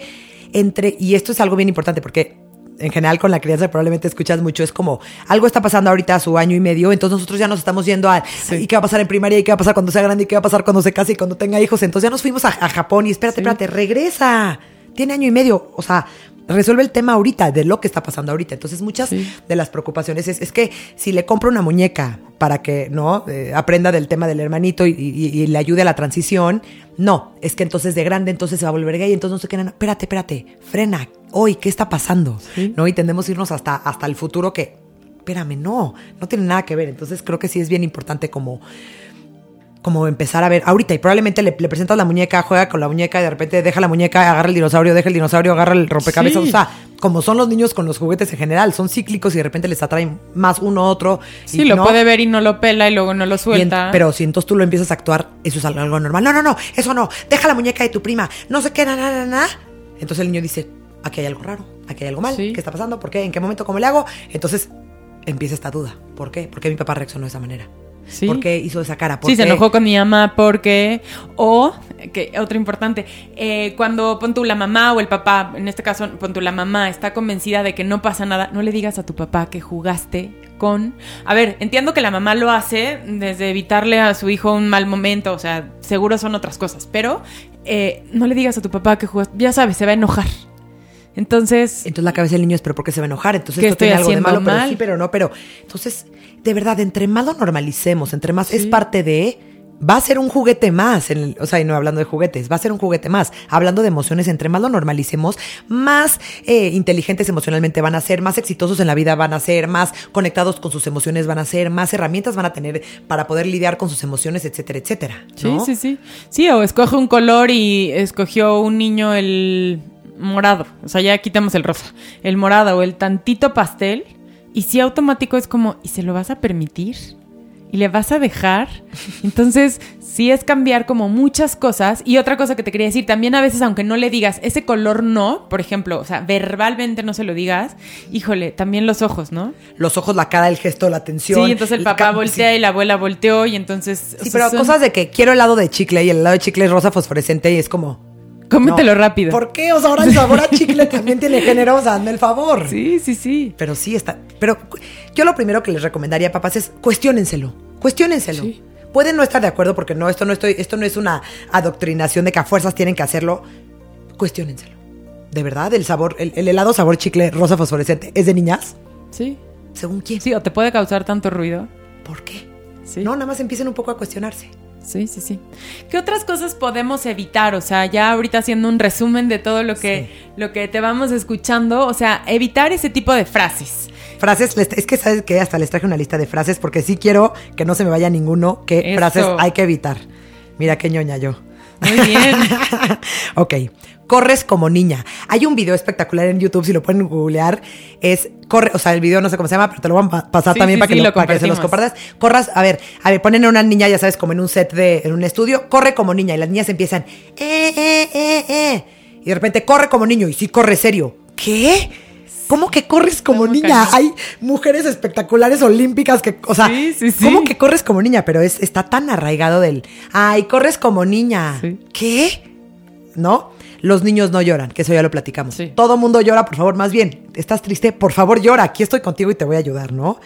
Speaker 2: entre, y esto es algo bien importante, porque en general con la crianza probablemente escuchas mucho, es como, algo está pasando ahorita a su año y medio, entonces nosotros ya nos estamos yendo a, ¿y qué va a pasar en primaria? ¿Y qué va a pasar cuando sea grande? ¿Y qué va a pasar cuando se case y cuando tenga hijos? Entonces ya nos fuimos a, a Japón y espérate,
Speaker 1: Sí.
Speaker 2: espérate, regresa. Tiene año y medio, o sea, resuelve el tema ahorita, de lo que está pasando ahorita. Entonces, muchas
Speaker 1: Sí.
Speaker 2: de las preocupaciones es, es que si le compro una muñeca para que no Eh, aprenda del tema del hermanito y, y- y le ayude a la transición, no, es que entonces de grande entonces se va a volver gay, entonces no sé qué, no, no, espérate, espérate, frena, hoy, ¿qué está pasando?
Speaker 1: Sí.
Speaker 2: ¿No? Y tendemos a irnos hasta, hasta el futuro que, espérame, no, no tiene nada que ver. Entonces creo que sí es bien importante como como empezar a ver ahorita y probablemente le, le presentas la muñeca, juega con la muñeca y de repente deja la muñeca, agarra el dinosaurio, deja el dinosaurio, agarra el rompecabezas.
Speaker 1: Sí.
Speaker 2: O sea, como son los niños con los juguetes en general, son cíclicos y de repente les atraen más uno otro.
Speaker 1: Sí,
Speaker 2: y
Speaker 1: lo
Speaker 2: no.
Speaker 1: puede ver y no lo pela y luego no lo
Speaker 2: Y en-
Speaker 1: suelta.
Speaker 2: pero si entonces tú lo empiezas a actuar, eso es algo, normal. No, no, no, eso no. Deja la muñeca de tu prima. No sé qué, na, na, na, na. Entonces el niño dice, aquí hay algo raro, aquí hay algo mal.
Speaker 1: Sí.
Speaker 2: ¿Qué está pasando? ¿Por qué? ¿En qué momento? ¿Cómo le hago? Entonces empieza esta duda. ¿Por qué? ¿Por qué mi papá reaccionó de esa manera?
Speaker 1: Sí.
Speaker 2: ¿Por qué hizo esa cara? ¿Por
Speaker 1: Sí, se enojó con mi mamá porque. O, que otro importante, eh, cuando pon tú la mamá o el papá, en este caso pon tú la mamá, está convencida de que no pasa nada, no le digas a tu papá que jugaste con. A ver, entiendo que la mamá lo hace desde evitarle a su hijo un mal momento, o sea, seguro son otras cosas, pero eh, no le digas a tu papá que jugaste. Ya sabes, se va a enojar. Entonces.
Speaker 2: Entonces la cabeza del niño es, pero ¿por qué se va a enojar? Entonces
Speaker 1: ¿Qué
Speaker 2: esto tiene algo de malo, pero
Speaker 1: mal?
Speaker 2: sí, pero no, pero... Entonces, de verdad, entre más lo normalicemos, entre más es parte de... Va a ser un juguete más, en el- o sea, y no hablando de juguetes, va a ser un juguete más. Hablando de emociones, entre más lo normalicemos, más eh, inteligentes emocionalmente van a ser, más exitosos en la vida van a ser, más conectados con sus emociones van a ser, más herramientas van a tener para poder lidiar con sus emociones, etcétera, etcétera.
Speaker 1: Sí, sí, sí. Sí, o escoge un color y escogió un niño el morado. O sea, ya quitamos el rosa. El morado o el tantito pastel. Y sí, automático es como, ¿y se lo vas a permitir? ¿Y le vas a dejar? *laughs* Entonces, sí es cambiar como muchas cosas. Y otra cosa que te quería decir, también a veces, aunque no le digas ese color no, por ejemplo, o sea, verbalmente no se lo digas, híjole, también los ojos, ¿no?
Speaker 2: Los ojos, la cara, el gesto, la tensión.
Speaker 1: Sí, entonces el papá voltea
Speaker 2: sí.
Speaker 1: y la abuela volteó y entonces... o
Speaker 2: Sí,
Speaker 1: sea,
Speaker 2: pero
Speaker 1: son-
Speaker 2: cosas de que quiero helado de chicle y el helado de chicle es rosa fosforescente y es como.
Speaker 1: Cómetelo
Speaker 2: no.
Speaker 1: rápido.
Speaker 2: ¿Por qué? O sea, ahora el *laughs* sabor a chicle también tiene género, o sea, hazme el favor.
Speaker 1: Sí, sí, sí.
Speaker 2: Pero sí está. Pero yo lo primero que les recomendaría, papás, es cuestiónenselo. Cuestiónenselo.
Speaker 1: Sí.
Speaker 2: Pueden no estar de acuerdo porque no, esto no estoy, esto no es una adoctrinación de que a fuerzas tienen que hacerlo. Cuestiónenselo. De verdad, el sabor, el, el helado sabor chicle rosa fosforescente, ¿es de niñas?
Speaker 1: Sí.
Speaker 2: ¿Según quién?
Speaker 1: Sí, o te puede causar tanto ruido.
Speaker 2: ¿Por qué?
Speaker 1: Sí.
Speaker 2: No, nada más empiecen un poco a cuestionarse.
Speaker 1: Sí, sí, sí. ¿Qué otras cosas podemos evitar? O sea, ya ahorita haciendo un resumen de todo lo que, lo que te vamos escuchando, o sea, evitar ese tipo de frases.
Speaker 2: Frases, es que sabes que hasta les traje una lista de frases porque sí quiero que no se me vaya ninguno, qué
Speaker 1: Eso.
Speaker 2: frases hay que evitar. Mira qué ñoña yo.
Speaker 1: Muy bien. *laughs*
Speaker 2: ok, corres como niña. Hay un video espectacular en YouTube, si lo pueden googlear, es corre, o sea, el video no sé cómo se llama, pero te lo voy a pa- pasar
Speaker 1: Sí,
Speaker 2: también
Speaker 1: sí,
Speaker 2: para, que
Speaker 1: sí,
Speaker 2: lo-
Speaker 1: lo
Speaker 2: para que se los compartas. Corras, a ver, a ver, ponen a una niña, ya sabes, como en un set de, en un estudio, corre como niña y las niñas empiezan, eh, eh, eh, eh. Y de repente corre como niño y sí corre serio. ¿Qué? ¿Cómo que corres como
Speaker 1: ¿Cómo
Speaker 2: niña? Hay mujeres espectaculares olímpicas que, o sea,
Speaker 1: Sí, sí, sí.
Speaker 2: ¿cómo que corres como niña? Pero es, está tan arraigado del, ay, corres como niña. ¿Qué? ¿No? Los niños no lloran, que eso ya lo platicamos.
Speaker 1: Sí.
Speaker 2: Todo mundo llora, por favor, más bien. ¿Estás triste? Por favor, llora. Aquí estoy contigo y te voy a ayudar, ¿no?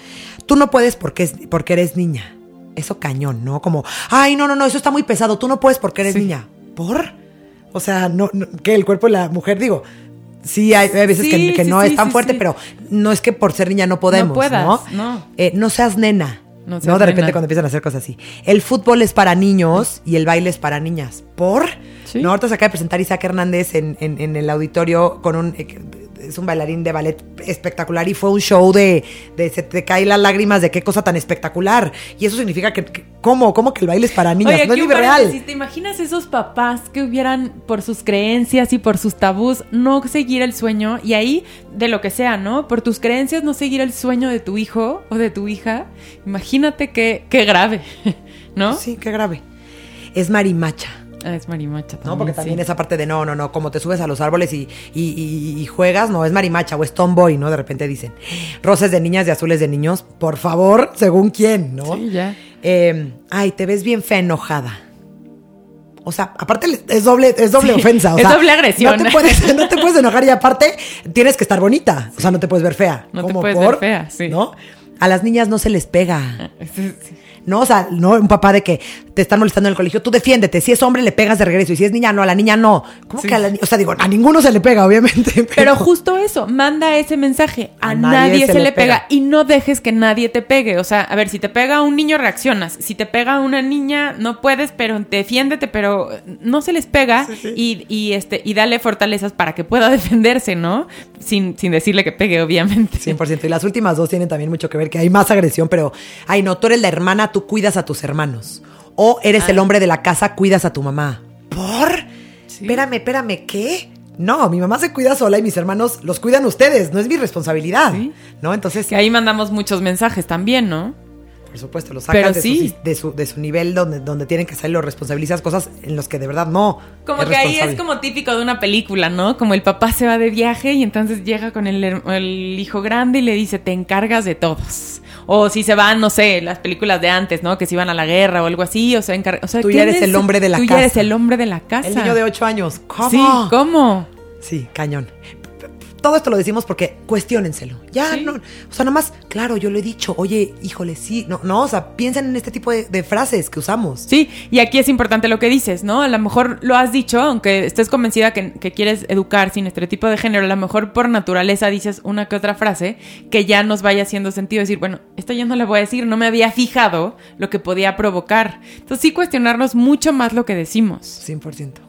Speaker 2: Tú no puedes porque, es, porque eres niña. Eso cañón, ¿no? Como, ay, no, no, no, eso está muy pesado. Tú no puedes porque eres
Speaker 1: Sí.
Speaker 2: niña. ¿Por? O sea, no, no- que el cuerpo de la mujer, digo, sí hay, hay veces que,
Speaker 1: Sí,
Speaker 2: que
Speaker 1: sí,
Speaker 2: no es tan fuerte, pero no es que por ser niña no podemos, ¿no?
Speaker 1: puedas, no.
Speaker 2: Eh, no seas nena.
Speaker 1: No
Speaker 2: No, de repente cuando empiezan a hacer cosas así. El fútbol es para niños y el baile es para niñas. ¿Por?
Speaker 1: Sí.
Speaker 2: No, ahorita se acaba de presentar Isaac Hernández en, en- en el auditorio con un... es un bailarín de ballet espectacular y fue un show de, de se te caen las lágrimas de qué cosa tan espectacular. Y eso significa que, que- ¿cómo? ¿Cómo que el baile es para niñas?
Speaker 1: Oye,
Speaker 2: no es real.
Speaker 1: paréntesis, ¿Te imaginas esos papás que hubieran, por sus creencias y por sus tabús, no seguir el sueño? Y ahí, de lo que sea, ¿no? Por tus creencias, no seguir el sueño de tu hijo o de tu hija. Imagínate qué, qué grave, *laughs* ¿no?
Speaker 2: Sí, qué grave. Es marimacha.
Speaker 1: Ah, es marimacha también.
Speaker 2: ¿no? Porque
Speaker 1: sí.
Speaker 2: también esa parte de no, no, no, como te subes a los árboles y, y- y- y juegas, no, es marimacha o es tomboy, ¿no? De repente dicen, rosas de niñas y azules de niños, por favor, según quién, ¿no?
Speaker 1: Sí, ya.
Speaker 2: Eh, ay, te ves bien fea enojada. O sea, aparte es doble, es doble
Speaker 1: Sí,
Speaker 2: ofensa. o
Speaker 1: es
Speaker 2: sea,
Speaker 1: doble agresión.
Speaker 2: No te, puedes, *laughs* no te puedes enojar y aparte tienes que estar bonita. O sea, no te puedes ver fea.
Speaker 1: No te
Speaker 2: ¿Cómo
Speaker 1: puedes
Speaker 2: por?
Speaker 1: ver fea, sí.
Speaker 2: ¿No? A las niñas no se les pega.
Speaker 1: Sí, sí.
Speaker 2: ¿No? O sea, no un papá de que te están molestando en el colegio, tú defiéndete. Si es hombre, le pegas de regreso. Y si es niña, no, a la niña no. ¿Cómo que a la niña? O sea, digo, a ninguno se le pega, obviamente. *laughs* Pero,
Speaker 1: Pero justo eso, manda ese mensaje. A,
Speaker 2: A
Speaker 1: nadie,
Speaker 2: nadie
Speaker 1: se,
Speaker 2: se
Speaker 1: le pega.
Speaker 2: pega.
Speaker 1: y no dejes que nadie te pegue. O sea, a ver, si te pega un niño, reaccionas. Si te pega una niña, no puedes, pero defiéndete, pero no se les pega Y, y, este, y dale fortalezas para que pueda *laughs* defenderse, ¿no? Sin, sin decirle que pegue, obviamente.
Speaker 2: 100%. Y las últimas dos tienen también mucho que ver, que hay más agresión, pero, ay, no, tú eres la hermana, tú cuidas a tus hermanos. O eres
Speaker 1: Ah.
Speaker 2: el hombre de la casa, cuidas a tu mamá. ¿Por? Espérame, espérame, ¿qué? No, mi mamá se cuida sola y mis hermanos los cuidan ustedes, no es mi responsabilidad.
Speaker 1: Sí.
Speaker 2: ¿No? Entonces,
Speaker 1: Que ahí mandamos muchos mensajes también, ¿no?
Speaker 2: Por supuesto, los sacas de,
Speaker 1: sí.
Speaker 2: su, de, su, de su nivel donde, donde tienen que ser, los responsabilizas cosas en los que de verdad no.
Speaker 1: Como
Speaker 2: es
Speaker 1: que ahí es como típico de una película, ¿no? Como el papá se va de viaje y entonces llega con el, hijo grande y le dice, te encargas de todos. O si se van, no sé, las películas de antes, ¿no? Que se iban a la guerra o algo así, o sea, encar- o sea
Speaker 2: Tú
Speaker 1: ¿qué
Speaker 2: ya eres el hombre de la
Speaker 1: Tú ya
Speaker 2: casa.
Speaker 1: eres el hombre de la casa.
Speaker 2: El niño de 8 años. ¿Cómo?
Speaker 1: Sí, ¿cómo?
Speaker 2: Sí, cañón. Todo esto lo decimos porque cuestiónenselo. Ya,
Speaker 1: Sí.
Speaker 2: no. O sea, nomás, claro, yo lo he dicho, oye, híjole, sí. No, no, o sea, piensen en este tipo de, de frases que usamos.
Speaker 1: Sí, y aquí es importante lo que dices, ¿no? A lo mejor lo has dicho, aunque estés convencida que, que quieres educar sin estereotipo de género, a lo mejor por naturaleza dices una que otra frase que ya nos vaya haciendo sentido decir, bueno, esto ya no le voy a decir, no me había fijado lo que podía provocar. Entonces sí cuestionarnos mucho más lo que decimos.
Speaker 2: 100%.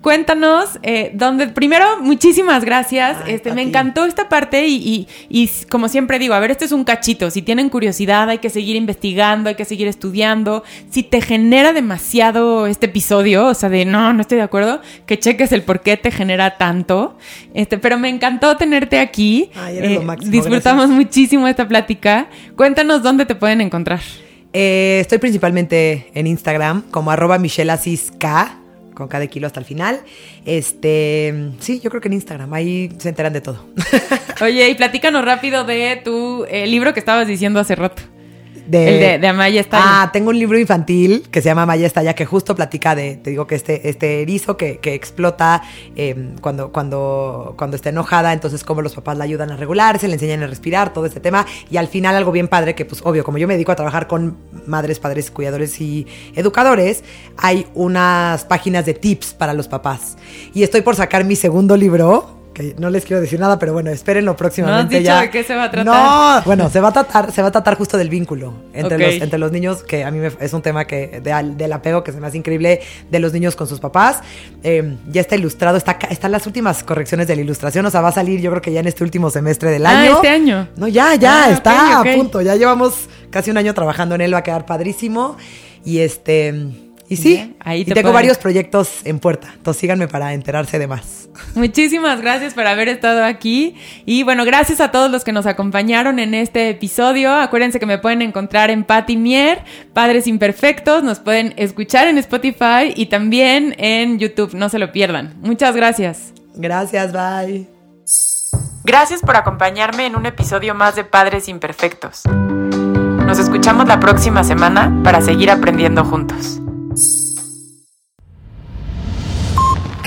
Speaker 1: Cuéntanos, eh, donde primero, muchísimas gracias.
Speaker 2: Ay,
Speaker 1: este, me
Speaker 2: ti.
Speaker 1: encantó esta parte y, y- como siempre digo, a ver, este es un cachito. Si tienen curiosidad, hay que seguir investigando, hay que seguir estudiando. Si te genera demasiado este episodio, o sea, de no, no estoy de acuerdo, que cheques el por qué te genera tanto. Este, pero me encantó tenerte aquí.
Speaker 2: Ay, eres lo máximo,
Speaker 1: disfrutamos
Speaker 2: gracias.
Speaker 1: muchísimo esta plática. Cuéntanos dónde te pueden encontrar.
Speaker 2: Eh, estoy principalmente en Instagram como arroba Michelle Asís K, con cada kilo hasta el final. Este, sí, yo creo que en Instagram, ahí se enteran de todo.
Speaker 1: Oye, y platícanos rápido de tu eh, libro que estabas diciendo hace rato.
Speaker 2: De,
Speaker 1: El de- de Amaya Estalla.
Speaker 2: Ah, tengo un libro infantil que se llama Amaya Estalla, que justo platica de, te digo que este, este erizo que, que explota eh, cuando, cuando, cuando está enojada, entonces cómo los papás la ayudan a regularse, le enseñan a respirar, todo este tema. Y al final algo bien padre, que pues obvio, como yo me dedico a trabajar con madres, padres, cuidadores y educadores, hay unas páginas de tips para los papás. Y estoy por sacar mi segundo libro. Que no les quiero decir nada, pero bueno, espérenlo próximamente
Speaker 1: dicho
Speaker 2: ya.
Speaker 1: de qué se va a tratar.
Speaker 2: No, bueno, se va a tratar, se va a tratar justo del vínculo entre, los, entre los niños, que a mí me- es un tema que de del apego que se me hace increíble de los niños con sus papás. Eh, ya está ilustrado, está, están las últimas correcciones de la ilustración, o sea, va a salir yo creo que ya en este último semestre del
Speaker 1: Ah,
Speaker 2: año.
Speaker 1: este año.
Speaker 2: No, ya, ya,
Speaker 1: Ah,
Speaker 2: está a punto. Ya llevamos casi un año trabajando en él, va a quedar padrísimo. Y este, y sí,
Speaker 1: Bien, ahí
Speaker 2: y
Speaker 1: te
Speaker 2: tengo
Speaker 1: pueden-
Speaker 2: varios proyectos en puerta. Entonces síganme para enterarse de más.
Speaker 1: Muchísimas gracias por haber estado aquí. Y bueno, gracias a todos los que nos acompañaron en este episodio. Acuérdense que me pueden encontrar en Patti Mier, Padres Imperfectos. Nos pueden escuchar en Spotify y también en YouTube. No se lo pierdan. Muchas gracias.
Speaker 2: Gracias, bye.
Speaker 1: Gracias por acompañarme en un episodio más de Padres Imperfectos. Nos escuchamos la próxima semana para seguir aprendiendo juntos.